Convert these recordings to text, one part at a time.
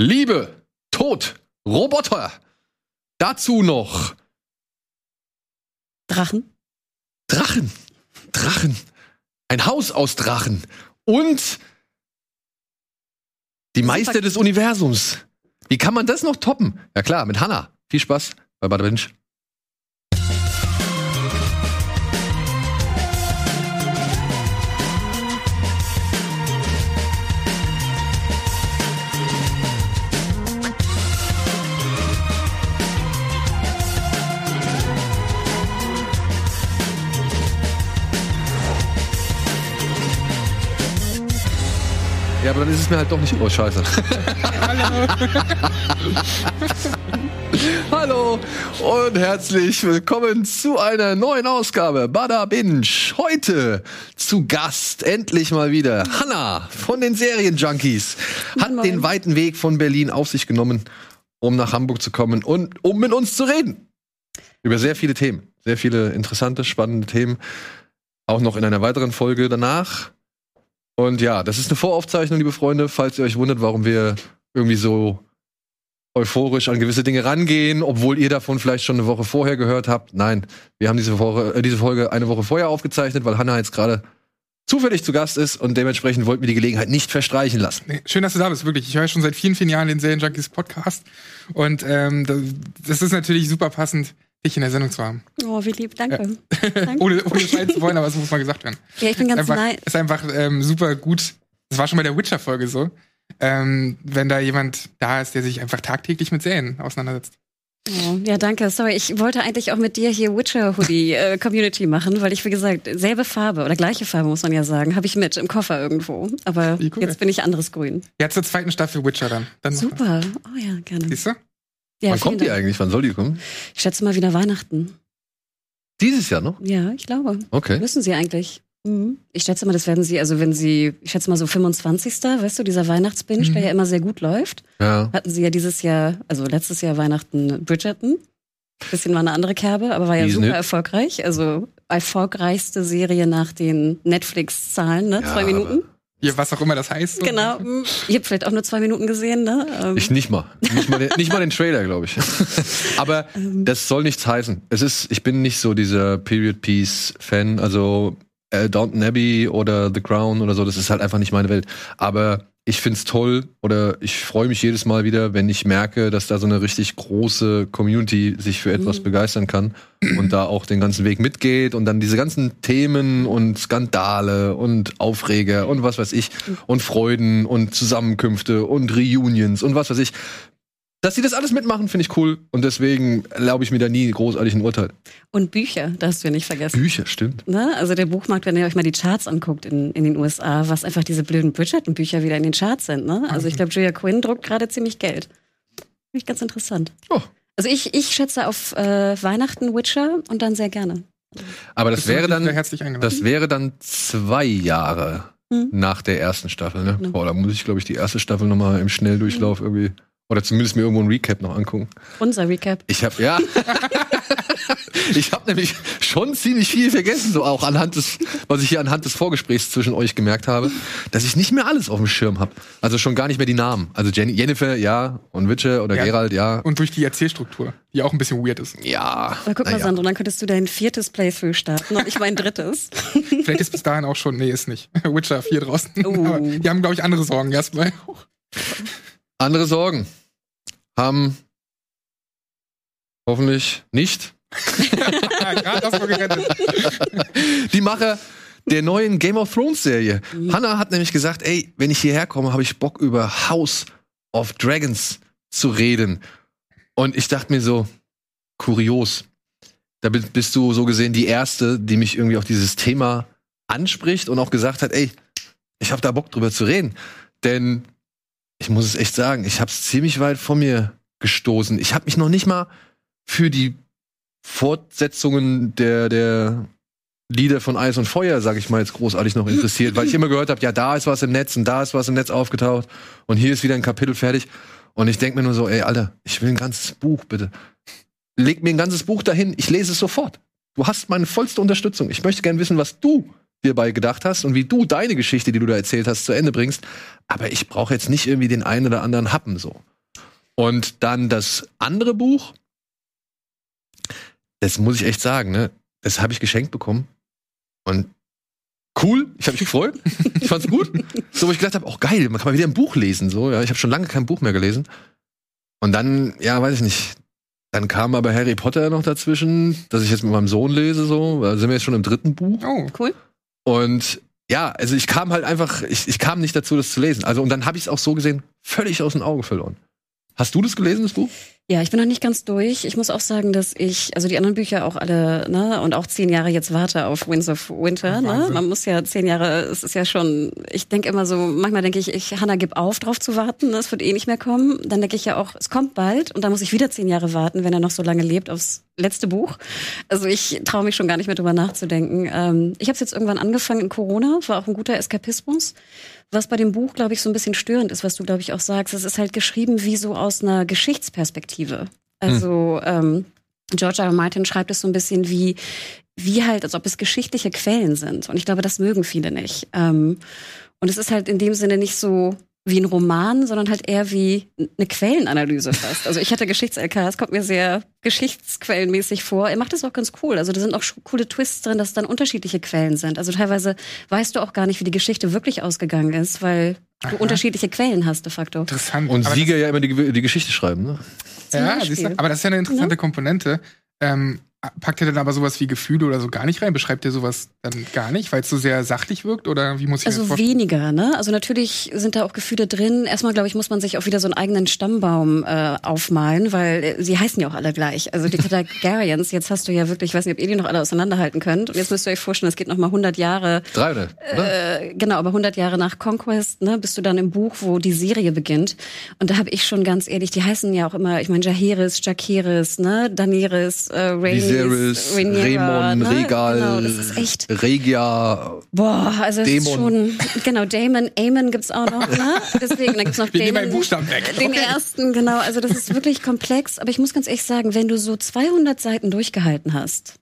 Liebe, Tod, Roboter. Dazu noch Drachen. Drachen. Drachen. Ein Haus aus Drachen. Und die Meister des Universums. Wie kann man das noch toppen? Ja klar, mit Hannah. Viel Spaß bei Bada aber dann ist es mir halt doch nicht. Oh, scheiße. Hallo und herzlich willkommen zu einer neuen Ausgabe Bada Binge. Heute zu Gast endlich mal wieder Hanna von den Serienjunkies. Hat Moin. den weiten Weg von Berlin auf sich genommen, um nach Hamburg zu kommen und um mit uns zu reden. Über sehr viele Themen. Sehr viele interessante, spannende Themen. Auch noch in einer weiteren Folge danach. Und ja, das ist eine Voraufzeichnung, liebe Freunde, falls ihr euch wundert, warum wir irgendwie so euphorisch an gewisse Dinge rangehen, obwohl ihr davon vielleicht schon eine Woche vorher gehört habt. Nein, wir haben diese, Woche, äh, diese Folge eine Woche vorher aufgezeichnet, weil Hannah jetzt gerade zufällig zu Gast ist und dementsprechend wollten wir die Gelegenheit nicht verstreichen lassen. Nee, schön, dass du da bist, wirklich. Ich höre schon seit vielen, vielen Jahren den Serienjunkies Podcast. Und ähm, das, das ist natürlich super passend, dich in der Sendung zu haben. Oh, wie lieb, danke. danke. ohne, ohne schreien zu wollen, aber es muss mal gesagt werden. Ja, ich bin ganz einfach, nein. ist einfach ähm, super gut. Das war schon bei der Witcher-Folge so. Ähm, wenn da jemand da ist, der sich einfach tagtäglich mit Serien auseinandersetzt. Oh, ja, danke. Sorry, ich wollte eigentlich auch mit dir hier Witcher Hoodie äh, Community machen, weil ich, wie gesagt, selbe Farbe oder gleiche Farbe, muss man ja sagen, habe ich mit im Koffer irgendwo. Aber cool. jetzt bin ich anderes Grün. Ja, zur zweiten Staffel Witcher dann. dann. Super. Oh ja, gerne. Siehst du? Ja, Wann kommt die Dank. eigentlich? Wann soll die kommen? Ich schätze mal wieder Weihnachten. Dieses Jahr noch? Ja, ich glaube. Okay. Müssen sie eigentlich. Mhm. Ich schätze mal, das werden sie, also wenn sie, ich schätze mal so 25. Weißt du, dieser Weihnachtsbinge, Mhm. der ja immer sehr gut läuft. Ja. Hatten sie ja dieses Jahr, also letztes Jahr Weihnachten Bridgerton. Bisschen war eine andere Kerbe, aber war ja Diesen super erfolgreich. Also erfolgreichste Serie nach den Netflix-Zahlen, ne? Ja, zwei Minuten. Ja, was auch immer das heißt. So. Genau. Mhm. Ihr habt vielleicht auch nur zwei Minuten gesehen, ne? Ähm, Ich nicht mal. Nicht mal den, nicht mal den Trailer, glaube ich. Aber Ähm. das soll nichts heißen. Es ist, ich bin nicht so dieser Period Piece Fan. Also äh, Downton Abbey oder The Crown oder so, das ist halt einfach nicht meine Welt. Aber ich find's toll oder ich freue mich jedes Mal wieder, wenn ich merke, dass da so eine richtig große Community sich für etwas Mhm. begeistern kann und da auch den ganzen Weg mitgeht und dann diese ganzen Themen und Skandale und Aufreger und was weiß ich und Freuden und Zusammenkünfte und Reunions und was weiß ich. Dass sie das alles mitmachen, finde ich cool und deswegen erlaube ich mir da nie großartig ein Urteil. Und Bücher, darfst du ja nicht vergessen. Bücher, stimmt. Ne? Also der Buchmarkt, wenn ihr euch mal die Charts anguckt in, in den USA, was einfach diese blöden Bridgerton-Bücher wieder in den Charts sind. Ne? Also ich glaube, Julia Quinn druckt gerade ziemlich Geld. Finde ich ganz interessant. Oh. Also ich, ich schätze auf äh, Weihnachten Witcher und dann sehr gerne. Aber das wäre dann, herzlich eingeladen. das wäre dann zwei Jahre Mhm. nach der ersten Staffel. Ne? Genau. Boah, da muss ich, glaube ich, die erste Staffel noch mal im Schnelldurchlauf irgendwie oder zumindest mir irgendwo ein Recap noch angucken. Unser Recap. Ich habe ja, ich habe nämlich schon ziemlich viel vergessen, so auch anhand des, was ich hier anhand des Vorgesprächs zwischen euch gemerkt habe, dass ich nicht mehr alles auf dem Schirm habe. Also schon gar nicht mehr die Namen. Also Jenny, Jennifer, ja, und Witcher oder Ja. Gerald, ja, Und durch die Erzählstruktur, die auch ein bisschen weird ist. ja. Aber guck mal, naja. Sandro, dann könntest du dein viertes Playthrough starten und ich mein drittes. Vielleicht ist bis dahin auch schon, nee, ist nicht. Witcher 4 draußen. Oh. Aber die haben, glaube ich, andere Sorgen erstmal. Andere Sorgen haben hoffentlich nicht die Macher der neuen Game of Thrones Serie. Mhm. Hannah hat nämlich gesagt, ey, wenn ich hierher komme, habe ich Bock über House of Dragons zu reden. Und ich dachte mir so, kurios. Da bi- bist du so gesehen die erste, die mich irgendwie auf dieses Thema anspricht und auch gesagt hat, ey, ich habe da Bock drüber zu reden. Denn ich muss es echt sagen, ich habe es ziemlich weit von mir gestoßen. Ich habe mich noch nicht mal für die Fortsetzungen der, der Lieder von Eis und Feuer, sag ich mal, jetzt großartig noch interessiert, weil ich immer gehört habe, ja, da ist was im Netz und da ist was im Netz aufgetaucht und hier ist wieder ein Kapitel fertig. Und ich denk mir nur so, ey, Alter, ich will ein ganzes Buch, bitte. Leg mir ein ganzes Buch dahin, ich lese es sofort. Du hast meine vollste Unterstützung. Ich möchte gern wissen, was du dir bei gedacht hast und wie du deine Geschichte, die du da erzählt hast, zu Ende bringst. Aber ich brauche jetzt nicht irgendwie den einen oder anderen Happen so. Und dann das andere Buch, das muss ich echt sagen, ne? Das habe ich geschenkt bekommen. Und cool, ich habe mich gefreut. ich fand's gut. So, wo ich gedacht habe, auch geil, man kann mal wieder ein Buch lesen. So, ja, ich habe schon lange kein Buch mehr gelesen. Und dann, ja, weiß ich nicht. Dann kam aber Harry Potter noch dazwischen, dass ich jetzt mit meinem Sohn lese. So, da sind wir jetzt schon im dritten Buch. Oh, Cool. Und ja, also ich kam halt einfach, ich, ich kam nicht dazu, das zu lesen. Also und dann habe ich es auch so gesehen, völlig aus den Augen verloren. Hast du das gelesen, das Buch? Ja, ich bin noch nicht ganz durch. Ich muss auch sagen, dass ich, also die anderen Bücher auch alle, ne, und auch zehn Jahre jetzt warte auf Winds of Winter, ne? Man muss ja zehn Jahre, es ist ja schon, ich denke immer so, manchmal denke ich, ich, Hannah, gib auf, drauf zu warten, ne? es wird eh nicht mehr kommen. Dann denke ich ja auch, es kommt bald und dann muss ich wieder zehn Jahre warten, wenn er noch so lange lebt, aufs letzte Buch. Also ich traue mich schon gar nicht mehr drüber nachzudenken. Ähm, ich habe es jetzt irgendwann angefangen in Corona, war auch ein guter Eskapismus. Was bei dem Buch, glaube ich, so ein bisschen störend ist, was du, glaube ich, auch sagst, es ist halt geschrieben wie so aus einer Geschichtsperspektive. Also ähm, George R. R. Martin schreibt es so ein bisschen wie, wie halt, als ob es geschichtliche Quellen sind. Und ich glaube, das mögen viele nicht. Ähm, und es ist halt in dem Sinne nicht so wie ein Roman, sondern halt eher wie eine Quellenanalyse fast. Also ich hatte Geschichts-LK, es kommt mir sehr geschichtsquellenmäßig vor. Er macht das auch ganz cool. Also da sind auch coole Twists drin, dass dann unterschiedliche Quellen sind. Also teilweise weißt du auch gar nicht, wie die Geschichte wirklich ausgegangen ist, weil du Aha. unterschiedliche Quellen hast de facto. interessant. Und Aber Sieger ja immer die, die Geschichte schreiben, ne? Zum Ja, du, aber das ist ja eine interessante Komponente. Ähm, packt er dann aber sowas wie Gefühle oder so gar nicht rein? Beschreibt er sowas dann gar nicht, weil es so sehr sachlich wirkt? Oder wie muss ich Also weniger, ne? Also natürlich sind da auch Gefühle drin. Erstmal, glaube ich, muss man sich auch wieder so einen eigenen Stammbaum äh, aufmalen, weil äh, sie heißen ja auch alle gleich. Also die Targaryens, jetzt hast du ja wirklich, ich weiß nicht, ob ihr die noch alle auseinanderhalten könnt. Und jetzt müsst ihr euch vorstellen, es geht noch mal 100 Jahre, Drei, oder? äh, genau, aber 100 Jahre nach Conquest, ne, bist du dann im Buch, wo die Serie beginnt. Und da habe ich schon ganz ehrlich, die heißen ja auch immer, ich meine, Jaehaerys, Jacaerys, ne, Daenerys, äh, Rhaenys, Viserys, Rhaenyra, Raymond, ne? Regal, Genau, das ist echt Regia. Boah, also es ist Dämon. schon, genau, Damon, Amon gibt's auch noch, ne? Deswegen, da gibt's noch Wir Damon. Buchstaben weg. Den Okay. ersten, genau. Also das ist wirklich komplex. Aber ich muss ganz ehrlich sagen, wenn du so 200 Seiten durchgehalten hast,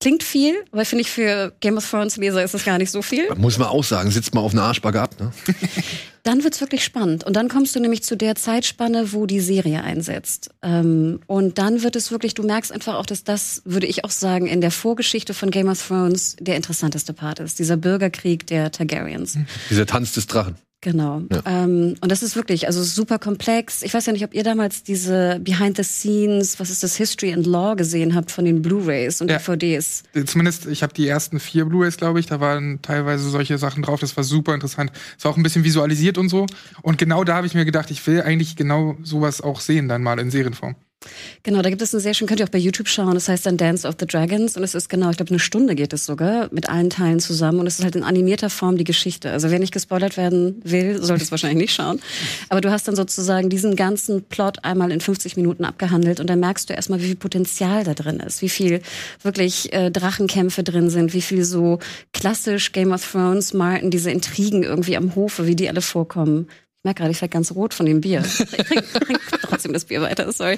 klingt viel, aber finde ich für Game of Thrones Leser ist es gar nicht so viel. Muss man auch sagen, sitzt mal auf einer Arschbacke ab, ne? Dann wird's wirklich spannend. Und dann kommst du nämlich zu der Zeitspanne, wo die Serie einsetzt. Ähm, und dann wird es wirklich, du merkst einfach auch, dass das, würde ich auch sagen, in der Vorgeschichte von Game of Thrones der interessanteste Part ist. Dieser Bürgerkrieg der Targaryens. Dieser Tanz des Drachen. Genau. Ja. Ähm, und das ist wirklich, also super komplex. Ich weiß ja nicht, ob ihr damals diese Behind the Scenes, was ist das, History and Law gesehen habt von den Blu-rays und Ja. DVDs. Zumindest, ich habe die ersten vier Blu-rays, glaube ich, da waren teilweise solche Sachen drauf. Das war super interessant. Es war auch ein bisschen visualisiert und so. Und genau da habe ich mir gedacht, ich will eigentlich genau sowas auch sehen, dann mal in Serienform. Genau, da gibt es einen sehr schön, könnt ihr auch bei YouTube schauen, das heißt dann Dance of the Dragons und es ist genau, ich glaube, eine Stunde geht es sogar mit allen Teilen zusammen und es ist halt in animierter Form die Geschichte. Also wer nicht gespoilert werden will, sollte es wahrscheinlich nicht schauen. Aber du hast dann sozusagen diesen ganzen Plot einmal in 50 Minuten abgehandelt und dann merkst du erstmal, wie viel Potenzial da drin ist, wie viel wirklich äh, Drachenkämpfe drin sind, wie viel so klassisch Game of Thrones, Martin, diese Intrigen irgendwie am Hofe, wie die alle vorkommen. Ich merke gerade, ich werde ganz rot von dem Bier. Ich trinke trink trotzdem das Bier weiter, sorry.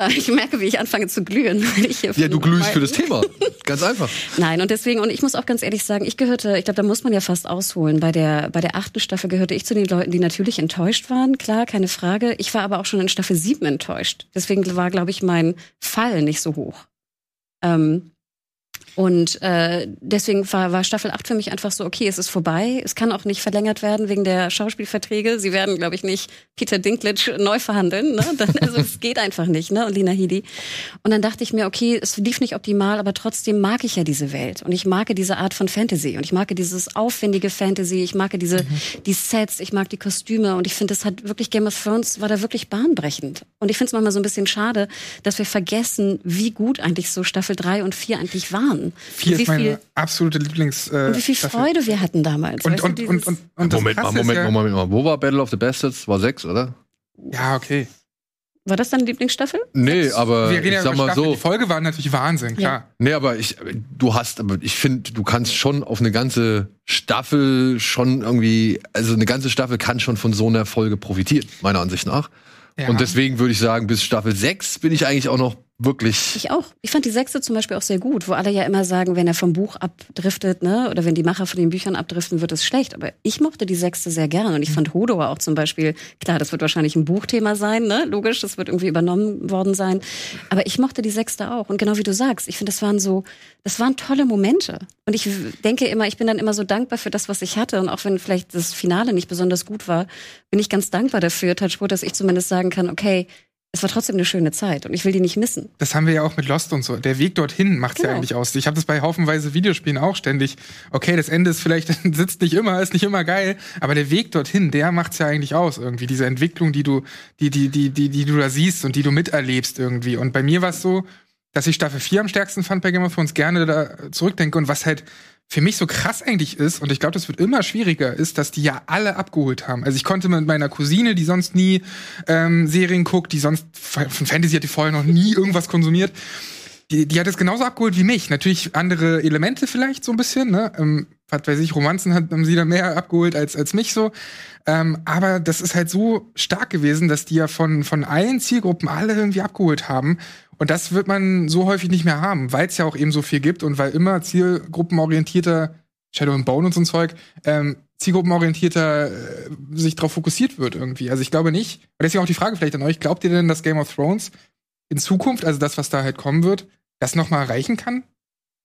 Äh, Ich merke, wie ich anfange zu glühen. Weil ich hier Ja, du glühst für das Thema. Ganz einfach. Nein, und deswegen, und ich muss auch ganz ehrlich sagen, ich gehörte, ich glaube, da muss man ja fast ausholen. Bei der, bei der achten Staffel gehörte ich zu den Leuten, die natürlich enttäuscht waren, klar, keine Frage. Ich war aber auch schon in Staffel sieben enttäuscht. Deswegen war, glaube ich, mein Fall nicht so hoch. Ähm, und äh, deswegen war, war Staffel 8 für mich einfach so, okay, es ist vorbei. Es kann auch nicht verlängert werden wegen der Schauspielverträge. Sie werden, glaube ich, nicht Peter Dinklage neu verhandeln. Ne? Dann, also es geht einfach nicht, ne? Und Lina Headey. Und dann dachte ich mir, okay, es lief nicht optimal, aber trotzdem mag ich ja diese Welt. Und ich mag diese Art von Fantasy. Und ich mag dieses aufwendige Fantasy. Ich mag diese, die Sets, ich mag die Kostüme. Und ich finde, das hat wirklich Game of Thrones war da wirklich bahnbrechend. Und ich finde es manchmal so ein bisschen schade, dass wir vergessen, wie gut eigentlich so Staffel 3 und 4 eigentlich waren. Vier und wie ist meine viel, absolute Lieblings. Äh, und wie viel Staffel. Freude wir hatten damals. Und, und, und, und, und das Moment mal, Moment ja, mal, Moment mal. Wo war Battle of the Bastards? War sechs, oder? Ja, okay. war das deine Lieblingsstaffel? Nee, aber reden ja ich sag mal Staffel. so. Die Folge war natürlich Wahnsinn, klar. Nee, aber ich, du hast, aber ich finde, du kannst schon auf eine ganze Staffel schon irgendwie, also eine ganze Staffel kann schon von so einer Folge profitieren, meiner Ansicht nach. Ja. Und deswegen würde ich sagen, bis Staffel 6 bin ich eigentlich auch noch wirklich. Ich auch. Ich fand die sechste zum Beispiel auch sehr gut, wo alle ja immer sagen, wenn er vom Buch abdriftet, ne, oder wenn die Macher von den Büchern abdriften, wird es schlecht. Aber ich mochte die sechste sehr gerne und ich fand Hodor auch zum Beispiel, klar, das wird wahrscheinlich ein Buchthema sein, ne, logisch, das wird irgendwie übernommen worden sein. Aber ich mochte die sechste auch und genau wie du sagst, ich finde, das waren so, das waren tolle Momente. Und ich denke immer, ich bin dann immer so dankbar für das, was ich hatte und auch wenn vielleicht das Finale nicht besonders gut war, bin ich ganz dankbar dafür, Touchwood, dass ich zumindest sagen kann, okay, es war trotzdem eine schöne Zeit und ich will die nicht missen. Das haben wir ja auch mit Lost und so. Der Weg dorthin macht's Genau. ja eigentlich aus. Ich habe das bei haufenweise Videospielen auch ständig. Okay, das Ende ist vielleicht sitzt nicht immer, ist nicht immer geil, aber der Weg dorthin, der macht's ja eigentlich aus irgendwie. Diese Entwicklung, die du, die, die, die, die, die du da siehst und die du miterlebst irgendwie. Und bei mir war es so, dass ich Staffel 4 am stärksten fand bei Game of Thrones, gerne da zurückdenke und was halt für mich so krass eigentlich ist, und ich glaube, das wird immer schwieriger, ist, dass die ja alle abgeholt haben. Also ich konnte mit meiner Cousine, die sonst nie ähm, Serien guckt, die sonst von Fantasy hat die vorher noch nie irgendwas konsumiert, die, die hat es genauso abgeholt wie mich. Natürlich andere Elemente vielleicht so ein bisschen, ne? Ähm, was weiß ich, Romanzen hat, haben sie da mehr abgeholt als, als mich so. Ähm, aber das ist halt so stark gewesen, dass die ja von, von allen Zielgruppen alle irgendwie abgeholt haben. Und das wird man so häufig nicht mehr haben, weil es ja auch eben so viel gibt und weil immer zielgruppenorientierter Shadow and Bone und so ein Zeug, ähm, zielgruppenorientierter äh, sich darauf fokussiert wird irgendwie. Also ich glaube nicht. Und deswegen auch die Frage vielleicht an euch, glaubt ihr denn, dass Game of Thrones in Zukunft, also das, was da halt kommen wird, das noch mal erreichen kann?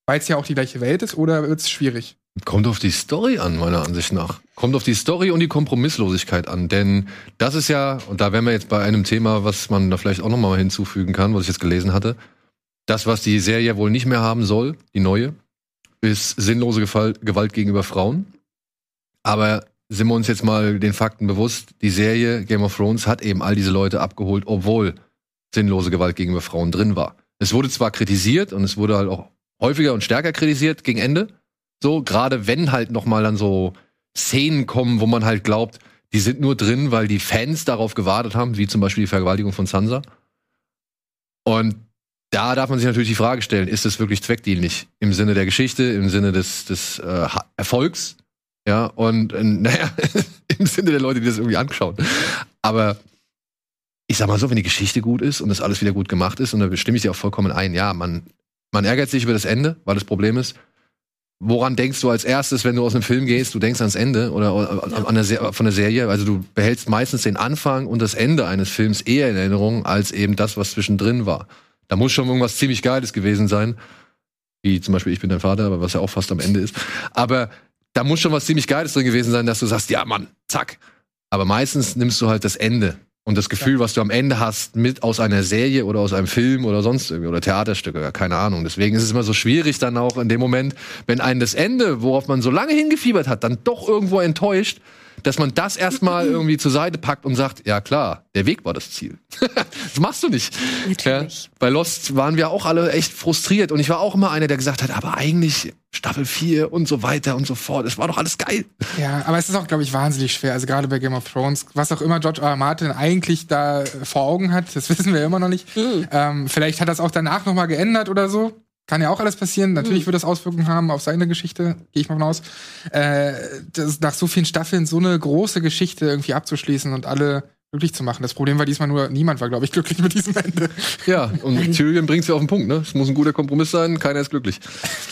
Weil es ja auch die gleiche Welt ist, oder wird es schwierig? Kommt auf die Story an, meiner Ansicht nach. Kommt auf die Story und die Kompromisslosigkeit an. Denn das ist ja, und da wären wir jetzt bei einem Thema, was man da vielleicht auch noch mal hinzufügen kann, was ich jetzt gelesen hatte. Das, was die Serie wohl nicht mehr haben soll, die neue, ist sinnlose Gewalt gegenüber Frauen. Aber sind wir uns jetzt mal den Fakten bewusst, die Serie Game of Thrones hat eben all diese Leute abgeholt, obwohl sinnlose Gewalt gegenüber Frauen drin war. Es wurde zwar kritisiert und es wurde halt auch häufiger und stärker kritisiert gegen Ende, so, gerade wenn halt noch mal dann so Szenen kommen, wo man halt glaubt, die sind nur drin, weil die Fans darauf gewartet haben, wie zum Beispiel die Vergewaltigung von Sansa. Und da darf man sich natürlich die Frage stellen, ist es wirklich zweckdienlich im Sinne der Geschichte, im Sinne des, des äh, Erfolgs? Ja, und äh, naja, im Sinne der Leute, die das irgendwie anschauen. Aber ich sag mal so, wenn die Geschichte gut ist und das alles wieder gut gemacht ist, und da stimme ich dir auch vollkommen ein, ja, man, man ärgert sich über das Ende, weil das Problem ist, woran denkst du als erstes, wenn du aus einem Film gehst? Du denkst ans Ende oder an- der von der Serie. Also du behältst meistens den Anfang und das Ende eines Films eher in Erinnerung als eben das, was zwischendrin war. Da muss schon irgendwas ziemlich Geiles gewesen sein. Wie zum Beispiel Ich bin dein Vater, aber was ja auch fast am Ende ist. Aber da muss schon was ziemlich Geiles drin gewesen sein, dass du sagst, ja Mann, zack. Aber meistens nimmst du halt das Ende und das Gefühl, was du am Ende hast, mit aus einer Serie oder aus einem Film oder sonst irgendwie oder Theaterstück oder keine Ahnung. Deswegen ist es immer so schwierig dann auch in dem Moment, wenn einen das Ende, worauf man so lange hingefiebert hat, dann doch irgendwo enttäuscht, dass man das erstmal irgendwie zur Seite packt und sagt, ja klar, der Weg war das Ziel. das machst du nicht. Natürlich. Ja, bei Lost waren wir auch alle echt frustriert und ich war auch immer einer, der gesagt hat, aber eigentlich Staffel 4 und so weiter und so fort, es war doch alles geil. Ja, aber es ist auch, glaube ich, wahnsinnig schwer. Also gerade bei Game of Thrones, was auch immer George R. R. Martin eigentlich da vor Augen hat, das wissen wir immer noch nicht. Ähm, vielleicht hat das auch danach noch mal geändert oder so. Kann ja auch alles passieren. Natürlich wird das Auswirkungen haben auf seine Geschichte, gehe ich mal von aus. Äh, das, nach so vielen Staffeln so eine große Geschichte irgendwie abzuschließen und alle glücklich zu machen. Das Problem war diesmal nur, niemand war, glaube ich, glücklich mit diesem Ende. Ja, und Tyrion bringt's ja auf den Punkt, ne? Es muss ein guter Kompromiss sein, keiner ist glücklich.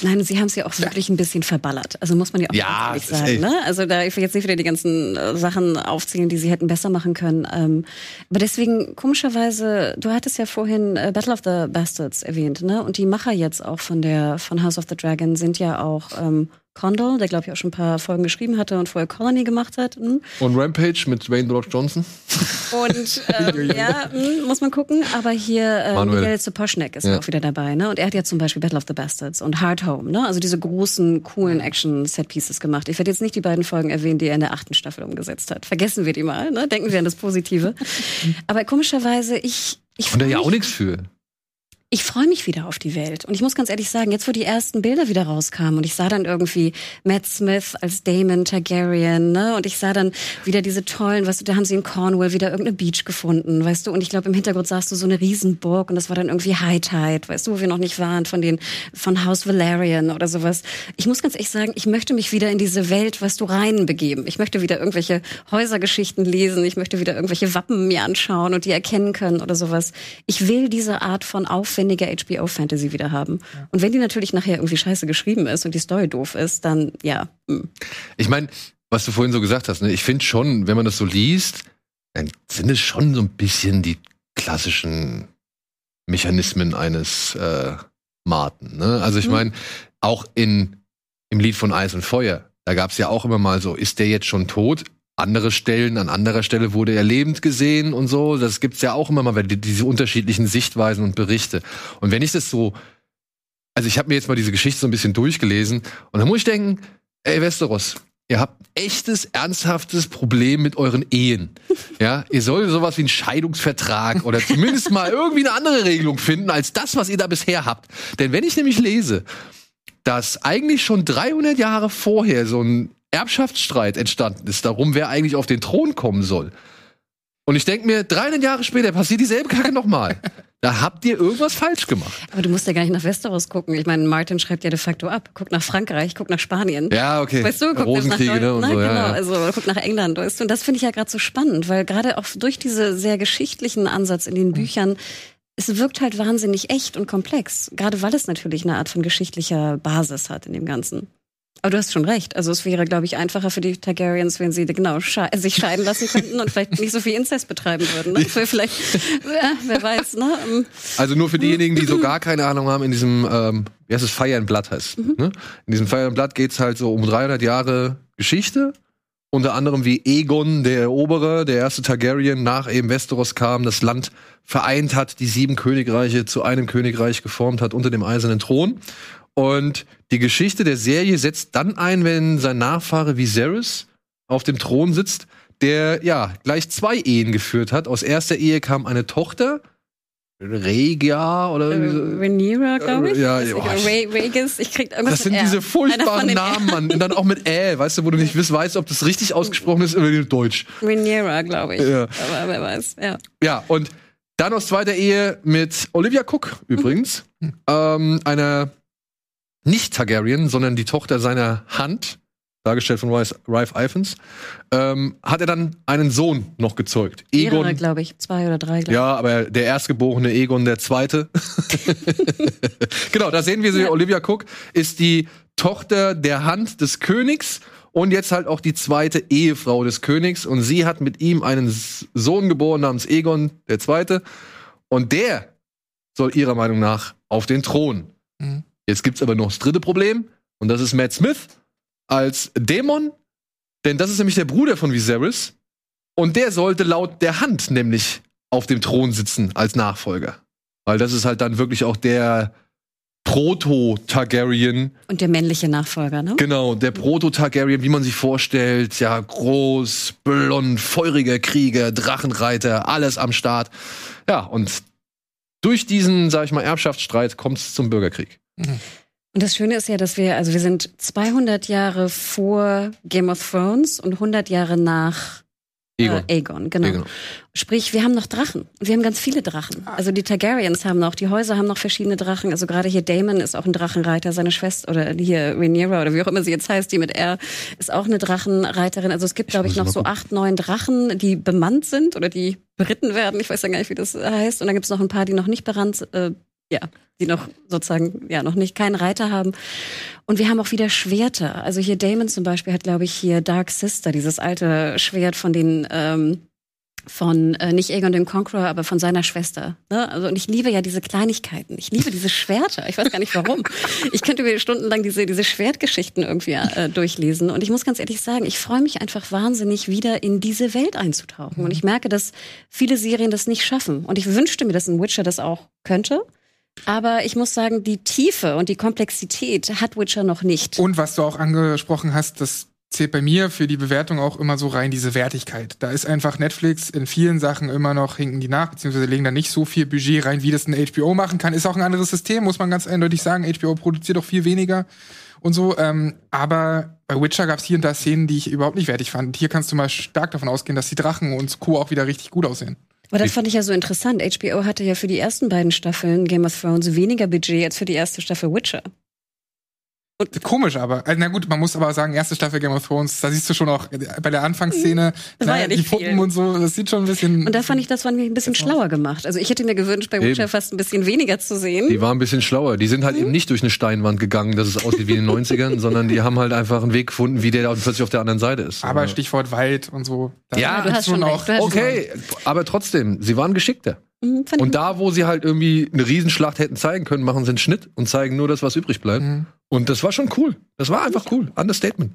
Nein, sie haben es ja auch wirklich ein bisschen verballert. Also muss man ja auch Ja, es ehrlich sagen. Ne? Also da ich will jetzt nicht wieder die ganzen äh, Sachen aufzählen, die sie hätten besser machen können. Ähm, aber deswegen komischerweise, du hattest ja vorhin äh, Battle of the Bastards erwähnt, ne? Und die Macher jetzt auch von der von House of the Dragon sind ja auch ähm, Condal, der glaube ich auch schon ein paar Folgen geschrieben hatte und vorher Colony gemacht hat. Hm? Und Rampage mit Dwayne The Rock Johnson. Und ähm, ja, hm, muss man gucken. Aber hier Manuel. Miguel Sapochnik ist Ja. auch wieder dabei, ne? Und er hat ja zum Beispiel Battle of the Bastards und Hard Home, ne? Also diese großen, coolen Action-Set-Pieces gemacht. Ich werde jetzt nicht die beiden Folgen erwähnen, die er in der achten Staffel umgesetzt hat. Vergessen wir die mal, ne? Denken wir an das Positive. Aber komischerweise, ich ich Und da ja auch nichts für. Ich freue mich wieder auf die Welt. Und ich muss ganz ehrlich sagen, jetzt wo die ersten Bilder wieder rauskamen und ich sah dann irgendwie Matt Smith als Damon Targaryen, ne? Und ich sah dann wieder diese tollen, weißt du, da haben sie in Cornwall wieder irgendeine Beach gefunden, weißt du? Und ich glaube, im Hintergrund sahst du so eine Riesenburg und das war dann irgendwie High Tide, weißt du, wo wir noch nicht waren, von den, von House Valerian oder sowas. Ich muss ganz ehrlich sagen, ich möchte mich wieder in diese Welt, weißt du, reinbegeben. Ich möchte wieder irgendwelche Häusergeschichten lesen. Ich möchte wieder irgendwelche Wappen mir anschauen und die erkennen können oder sowas. Ich will diese Art von Aufwand aufwendige HBO-Fantasy wieder haben. Und wenn die natürlich nachher irgendwie scheiße geschrieben ist und die Story doof ist, dann ja. hm. Ich meine, was du vorhin so gesagt hast, ne, ich finde schon, wenn man das so liest, dann sind es schon so ein bisschen die klassischen Mechanismen eines äh, Martin. Ne? Also ich Mhm. meine, auch in im Lied von Eis und Feuer, da gab es ja auch immer mal so, ist der jetzt schon tot? Andere Stellen, an anderer Stelle wurde er lebend gesehen und so. Das gibt's ja auch immer mal, weil die, diese unterschiedlichen Sichtweisen und Berichte. Und wenn ich das so, also ich habe mir jetzt mal diese Geschichte so ein bisschen durchgelesen und dann muss ich denken, ey Westeros, ihr habt echtes, ernsthaftes Problem mit euren Ehen. Ja, ihr solltet sowas wie einen Scheidungsvertrag oder zumindest mal irgendwie eine andere Regelung finden als das, was ihr da bisher habt. Denn wenn ich nämlich lese, dass eigentlich schon 300 Jahre vorher so ein Erbschaftsstreit entstanden ist, darum, wer eigentlich auf den Thron kommen soll. Und ich denke mir, 300 Jahre später passiert dieselbe Kacke nochmal. Da habt ihr irgendwas falsch gemacht. Aber du musst ja gar nicht nach Westeros gucken. Ich meine, Martin schreibt ja de facto ab. Guck nach Frankreich, guck nach Spanien. Ja, okay. Weißt du, guck Rosenkriege, nach ne? Und Na, so, genau, ja, ja. also guck nach England, weißt du. Und das finde ich ja gerade so spannend, weil gerade auch durch diese sehr geschichtlichen Ansatz in Mhm. den Büchern, es wirkt halt wahnsinnig echt und komplex. Gerade weil es natürlich eine Art von geschichtlicher Basis hat in dem Ganzen. Aber du hast schon recht. Also es wäre, glaube ich, einfacher für die Targaryens, wenn sie genau sche sich scheiden lassen könnten und vielleicht nicht so viel Inzest betreiben würden. Ne? Vielleicht, ja, wer weiß, ne? Ähm, Also nur für diejenigen, die so gar keine Ahnung haben, in diesem, ähm, wie heißt es, Fire and Blood heißt. Mhm. Ne? In diesem Fire and Blood geht's halt so um 300 Jahre Geschichte. Unter anderem wie Egon, der Eroberer, der erste Targaryen, nach eben Westeros kam, das Land vereint hat, die sieben Königreiche zu einem Königreich geformt hat unter dem eisernen Thron. Und die Geschichte der Serie setzt dann ein, wenn sein Nachfahre Viserys auf dem Thron sitzt, der ja gleich zwei Ehen geführt hat. Aus erster Ehe kam eine Tochter, Regia oder äh, so. Rhaenyra, glaube ich. Ja, boah, Ray, Regis, ich krieg irgendwas Das sind diese furchtbaren Namen, Mann. Und dann auch mit Ä, weißt du, wo du nicht wiss, weißt, ob das richtig ausgesprochen ist oder Deutsch. Rhaenyra, glaube ich. Ja. Aber wer weiß, ja. Ja, und dann aus zweiter Ehe mit Olivia Cook übrigens. ähm, einer nicht Targaryen, sondern die Tochter seiner Hand, dargestellt von Rife Iphans, ähm, hat er dann einen Sohn noch gezeugt. Egon. glaube ich. Zwei oder drei, glaube Ja, aber der erstgeborene Egon der Zweite. genau, da sehen wir sie. Ja. Olivia Cook ist die Tochter der Hand des Königs und jetzt halt auch die zweite Ehefrau des Königs. Und sie hat mit ihm einen Sohn geboren namens Egon der Zweite. Und der soll ihrer Meinung nach auf den Thron. Mhm. Jetzt gibt's aber noch das dritte Problem. Und das ist Matt Smith als Dämon. Denn das ist nämlich der Bruder von Viserys. Und der sollte laut der Hand nämlich auf dem Thron sitzen als Nachfolger. Weil das ist halt dann wirklich auch der Proto-Targaryen. Und der männliche Nachfolger, ne? Genau, der Proto-Targaryen, wie man sich vorstellt. Ja, groß, blond, feuriger Krieger, Drachenreiter, alles am Start. Ja, und durch diesen, sag ich mal, Erbschaftsstreit kommt es zum Bürgerkrieg. Und das Schöne ist ja, dass wir, also wir sind 200 Jahre vor Game of Thrones und 100 Jahre nach Egon. Äh, Aegon, genau. Egon. Sprich, wir haben noch Drachen. Wir haben ganz viele Drachen. Also die Targaryens haben noch, die Häuser haben noch verschiedene Drachen. Also gerade hier Damon ist auch ein Drachenreiter, seine Schwester, oder hier Rhaenyra oder wie auch immer sie jetzt heißt, die mit R, ist auch eine Drachenreiterin. Also es gibt, glaube ich, noch so acht, neun Drachen, die bemannt sind oder die beritten werden. Ich weiß ja gar nicht, wie das heißt. Und dann gibt es noch ein paar, die noch nicht berannt, äh, ja, die noch sozusagen, ja, noch nicht keinen Reiter haben. Und wir haben auch wieder Schwerter. Also hier Damon zum Beispiel hat, glaube ich, hier Dark Sister, dieses alte Schwert von den, ähm, von äh, nicht Aegon dem Conqueror, aber von seiner Schwester. Ne? Also und ich liebe ja diese Kleinigkeiten. Ich liebe diese Schwerter. Ich weiß gar nicht warum. Ich könnte mir stundenlang diese diese Schwertgeschichten irgendwie äh, durchlesen. Und ich muss ganz ehrlich sagen, ich freue mich einfach wahnsinnig wieder in diese Welt einzutauchen. Und ich merke, dass viele Serien das nicht schaffen. Und ich wünschte mir, dass ein Witcher das auch könnte. Aber ich muss sagen, die Tiefe und die Komplexität hat Witcher noch nicht. Und was du auch angesprochen hast, das zählt bei mir für die Bewertung auch immer so rein, diese Wertigkeit. Da ist einfach Netflix in vielen Sachen immer noch, hinken die nach, beziehungsweise legen da nicht so viel Budget rein, wie das ein HBO machen kann. Ist auch ein anderes System, muss man ganz eindeutig sagen. HBO produziert auch viel weniger und so. Ähm, aber bei Witcher gab es hier und da Szenen, die ich überhaupt nicht wertig fand. Hier kannst du mal stark davon ausgehen, dass die Drachen und Co. auch wieder richtig gut aussehen. Aber das fand ich ja so interessant. HBO hatte ja für die ersten beiden Staffeln Game of Thrones weniger Budget als für die erste Staffel Witcher. Komisch, aber. Also, na gut, man muss aber sagen, erste Staffel Game of Thrones, da siehst du schon auch äh, bei der Anfangsszene, war na, ja die Puppen viel. und so, das sieht schon ein bisschen. Und da fand ich, das mich ein bisschen schlauer gemacht. Also ich hätte mir gewünscht, bei Witcher fast ein bisschen weniger zu sehen. Die waren ein bisschen schlauer. Die sind halt eben nicht durch eine Steinwand gegangen, dass es aussieht wie in den 90ern, sondern die haben halt einfach einen Weg gefunden, wie der da plötzlich auf der anderen Seite ist. aber Stichwort Wald und so. Da Ja, du hast schon recht, du hast Okay, aber trotzdem, sie waren geschickter. Mhm, Und da, wo sie halt irgendwie eine Riesenschlacht hätten zeigen können, machen sie einen Schnitt und zeigen nur das, was übrig bleibt. Mhm. Und das war schon cool. Das war einfach cool. Understatement.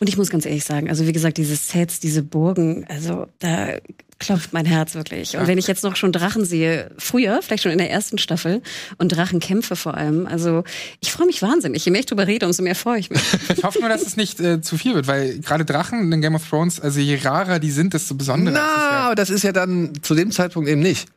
Und ich muss ganz ehrlich sagen, also wie gesagt, diese Sets, diese Burgen, also da klopft mein Herz wirklich. Und wenn ich jetzt noch schon Drachen sehe, früher, vielleicht schon in der ersten Staffel, und Drachenkämpfe vor allem, also ich freue mich wahnsinnig. Je mehr ich drüber rede, umso mehr freue ich mich. Ich hoffe nur, dass es nicht äh, zu viel wird, weil gerade Drachen in Game of Thrones, also je rarer die sind, desto besonderer ist es Na, ja. aber das ist ja dann zu dem Zeitpunkt eben nicht.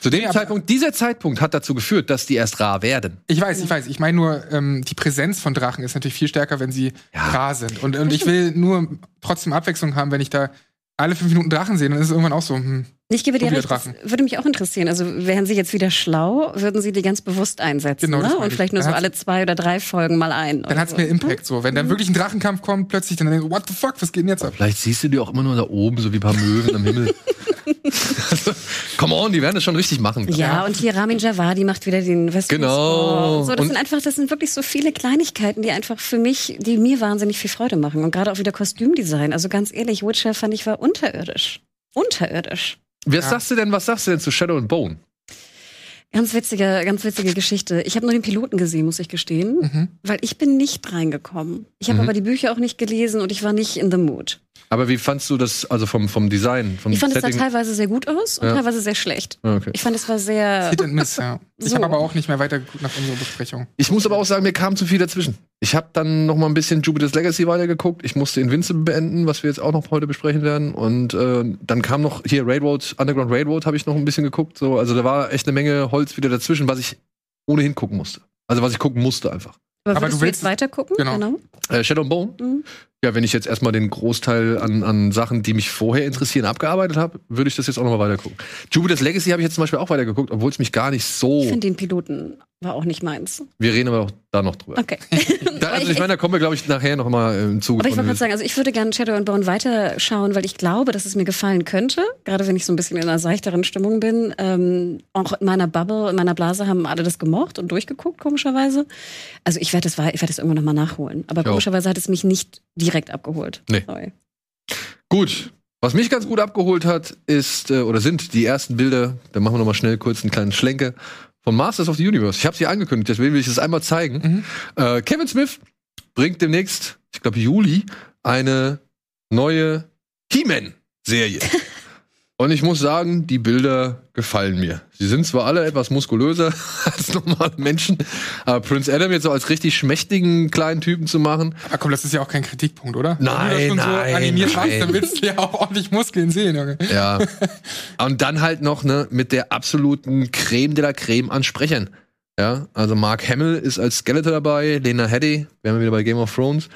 Zu dem aber- Zeitpunkt, dieser Zeitpunkt hat dazu geführt, dass die erst rar werden. Ich weiß, ich weiß. Ich meine nur, ähm, die Präsenz von Drachen ist natürlich viel stärker, wenn sie Ja. rar sind. Und, und ich will nur trotzdem Abwechslung haben, wenn ich da alle fünf Minuten Drachen sehe, dann ist es irgendwann auch so, hm, Ich gebe dir recht, das würde mich auch interessieren. Also wären sie jetzt wieder schlau, würden sie die ganz bewusst einsetzen, Genau, ne? Und ich. vielleicht nur Dann so alle zwei oder drei Folgen mal ein. dann oder hat's so. mehr Impact so. Wenn dann wirklich ein Drachenkampf kommt, plötzlich, dann denkst du, what the fuck, was geht denn jetzt ab? Vielleicht siehst du die auch immer nur da oben, so wie ein paar Möwen am Himmel. also, come on, die werden das schon richtig machen. Ja, und hier Ramin Javadi macht wieder den West Genau. So, das Und- sind einfach, das sind wirklich so viele Kleinigkeiten, die einfach für mich, die mir wahnsinnig viel Freude machen. Und gerade auch wieder Kostümdesign. Also ganz ehrlich, Witcher fand ich war unterirdisch. Unterirdisch. Was Ja. sagst du denn, was sagst du denn zu Shadow and Bone? Ganz witzige, ganz witzige Geschichte. Ich habe nur den Piloten gesehen, muss ich gestehen, Mhm. weil ich bin nicht reingekommen. Ich habe Mhm. aber die Bücher auch nicht gelesen und ich war nicht in the mood. Aber wie fandst du das, also vom, vom Design, vom Ich fand es sah Setting? teilweise sehr gut aus und Ja. teilweise sehr schlecht. Ah, okay. Ich fand es war sehr. Hit and Miss, ja. Ich So. habe aber auch nicht mehr weitergeguckt nach unserer Besprechung. Ich muss aber auch sagen, mir kam zu viel dazwischen. Ich habe dann noch mal ein bisschen Jupiter's Legacy weitergeguckt. Ich musste Invincible beenden, was wir jetzt auch noch heute besprechen werden. Und äh, dann kam noch hier Railroad, Underground Railroad habe ich noch ein bisschen geguckt. So, also da war echt eine Menge Holz wieder dazwischen, was ich ohnehin gucken musste. Also was ich gucken musste einfach. Aber, Aber würdest du du willst- jetzt weiter gucken? genau. Äh, Shadow and Bone? Mhm. Ja, wenn ich jetzt erstmal den Großteil an, an Sachen, die mich vorher interessieren, abgearbeitet habe, würde ich das jetzt auch noch mal weitergucken. Jupiter's Legacy habe ich jetzt zum Beispiel auch weitergeguckt, obwohl es mich gar nicht so. Ich finde den Piloten war auch nicht meins. Wir reden aber auch da noch drüber. Okay. Da, also ich meine, da kommen wir, glaube ich, nachher noch mal äh, im Zuge Aber ich wollte gerade sagen, also ich würde gerne Shadow and Bone weiterschauen, weil ich glaube, dass es mir gefallen könnte. Gerade wenn ich so ein bisschen in einer seichteren Stimmung bin. Ähm, auch in meiner Bubble, in meiner Blase haben alle das gemocht und durchgeguckt, komischerweise. Also ich werde das, ich werde das irgendwann nochmal nachholen. Aber komischerweise hat es mich nicht direkt abgeholt. Nee. Sorry. Gut. Was mich ganz gut abgeholt hat, ist, äh, oder sind die ersten Bilder, da machen wir noch mal schnell kurz einen kleinen Schlenker, von Masters of the Universe. Ich habe sie angekündigt, deswegen will ich es einmal zeigen. Mhm. Äh, Kevin Smith bringt demnächst, ich glaube Juli, eine neue He-Man-Serie. Und ich muss sagen, die Bilder gefallen mir. Sie sind zwar alle etwas muskulöser als normale Menschen, aber Prince Adam jetzt so als richtig schmächtigen kleinen Typen zu machen, Aber komm, das ist ja auch kein Kritikpunkt, oder? Nein, Wenn du das schon nein, so animiert nein. hast, dann willst du ja auch ordentlich Muskeln sehen, Junge. Ja. Und dann halt noch ne mit der absoluten Creme de la Creme an Sprechern. Ja, also Mark Hamill ist als Skeletor dabei, Lena Headey, wären wir wieder bei Game of Thrones,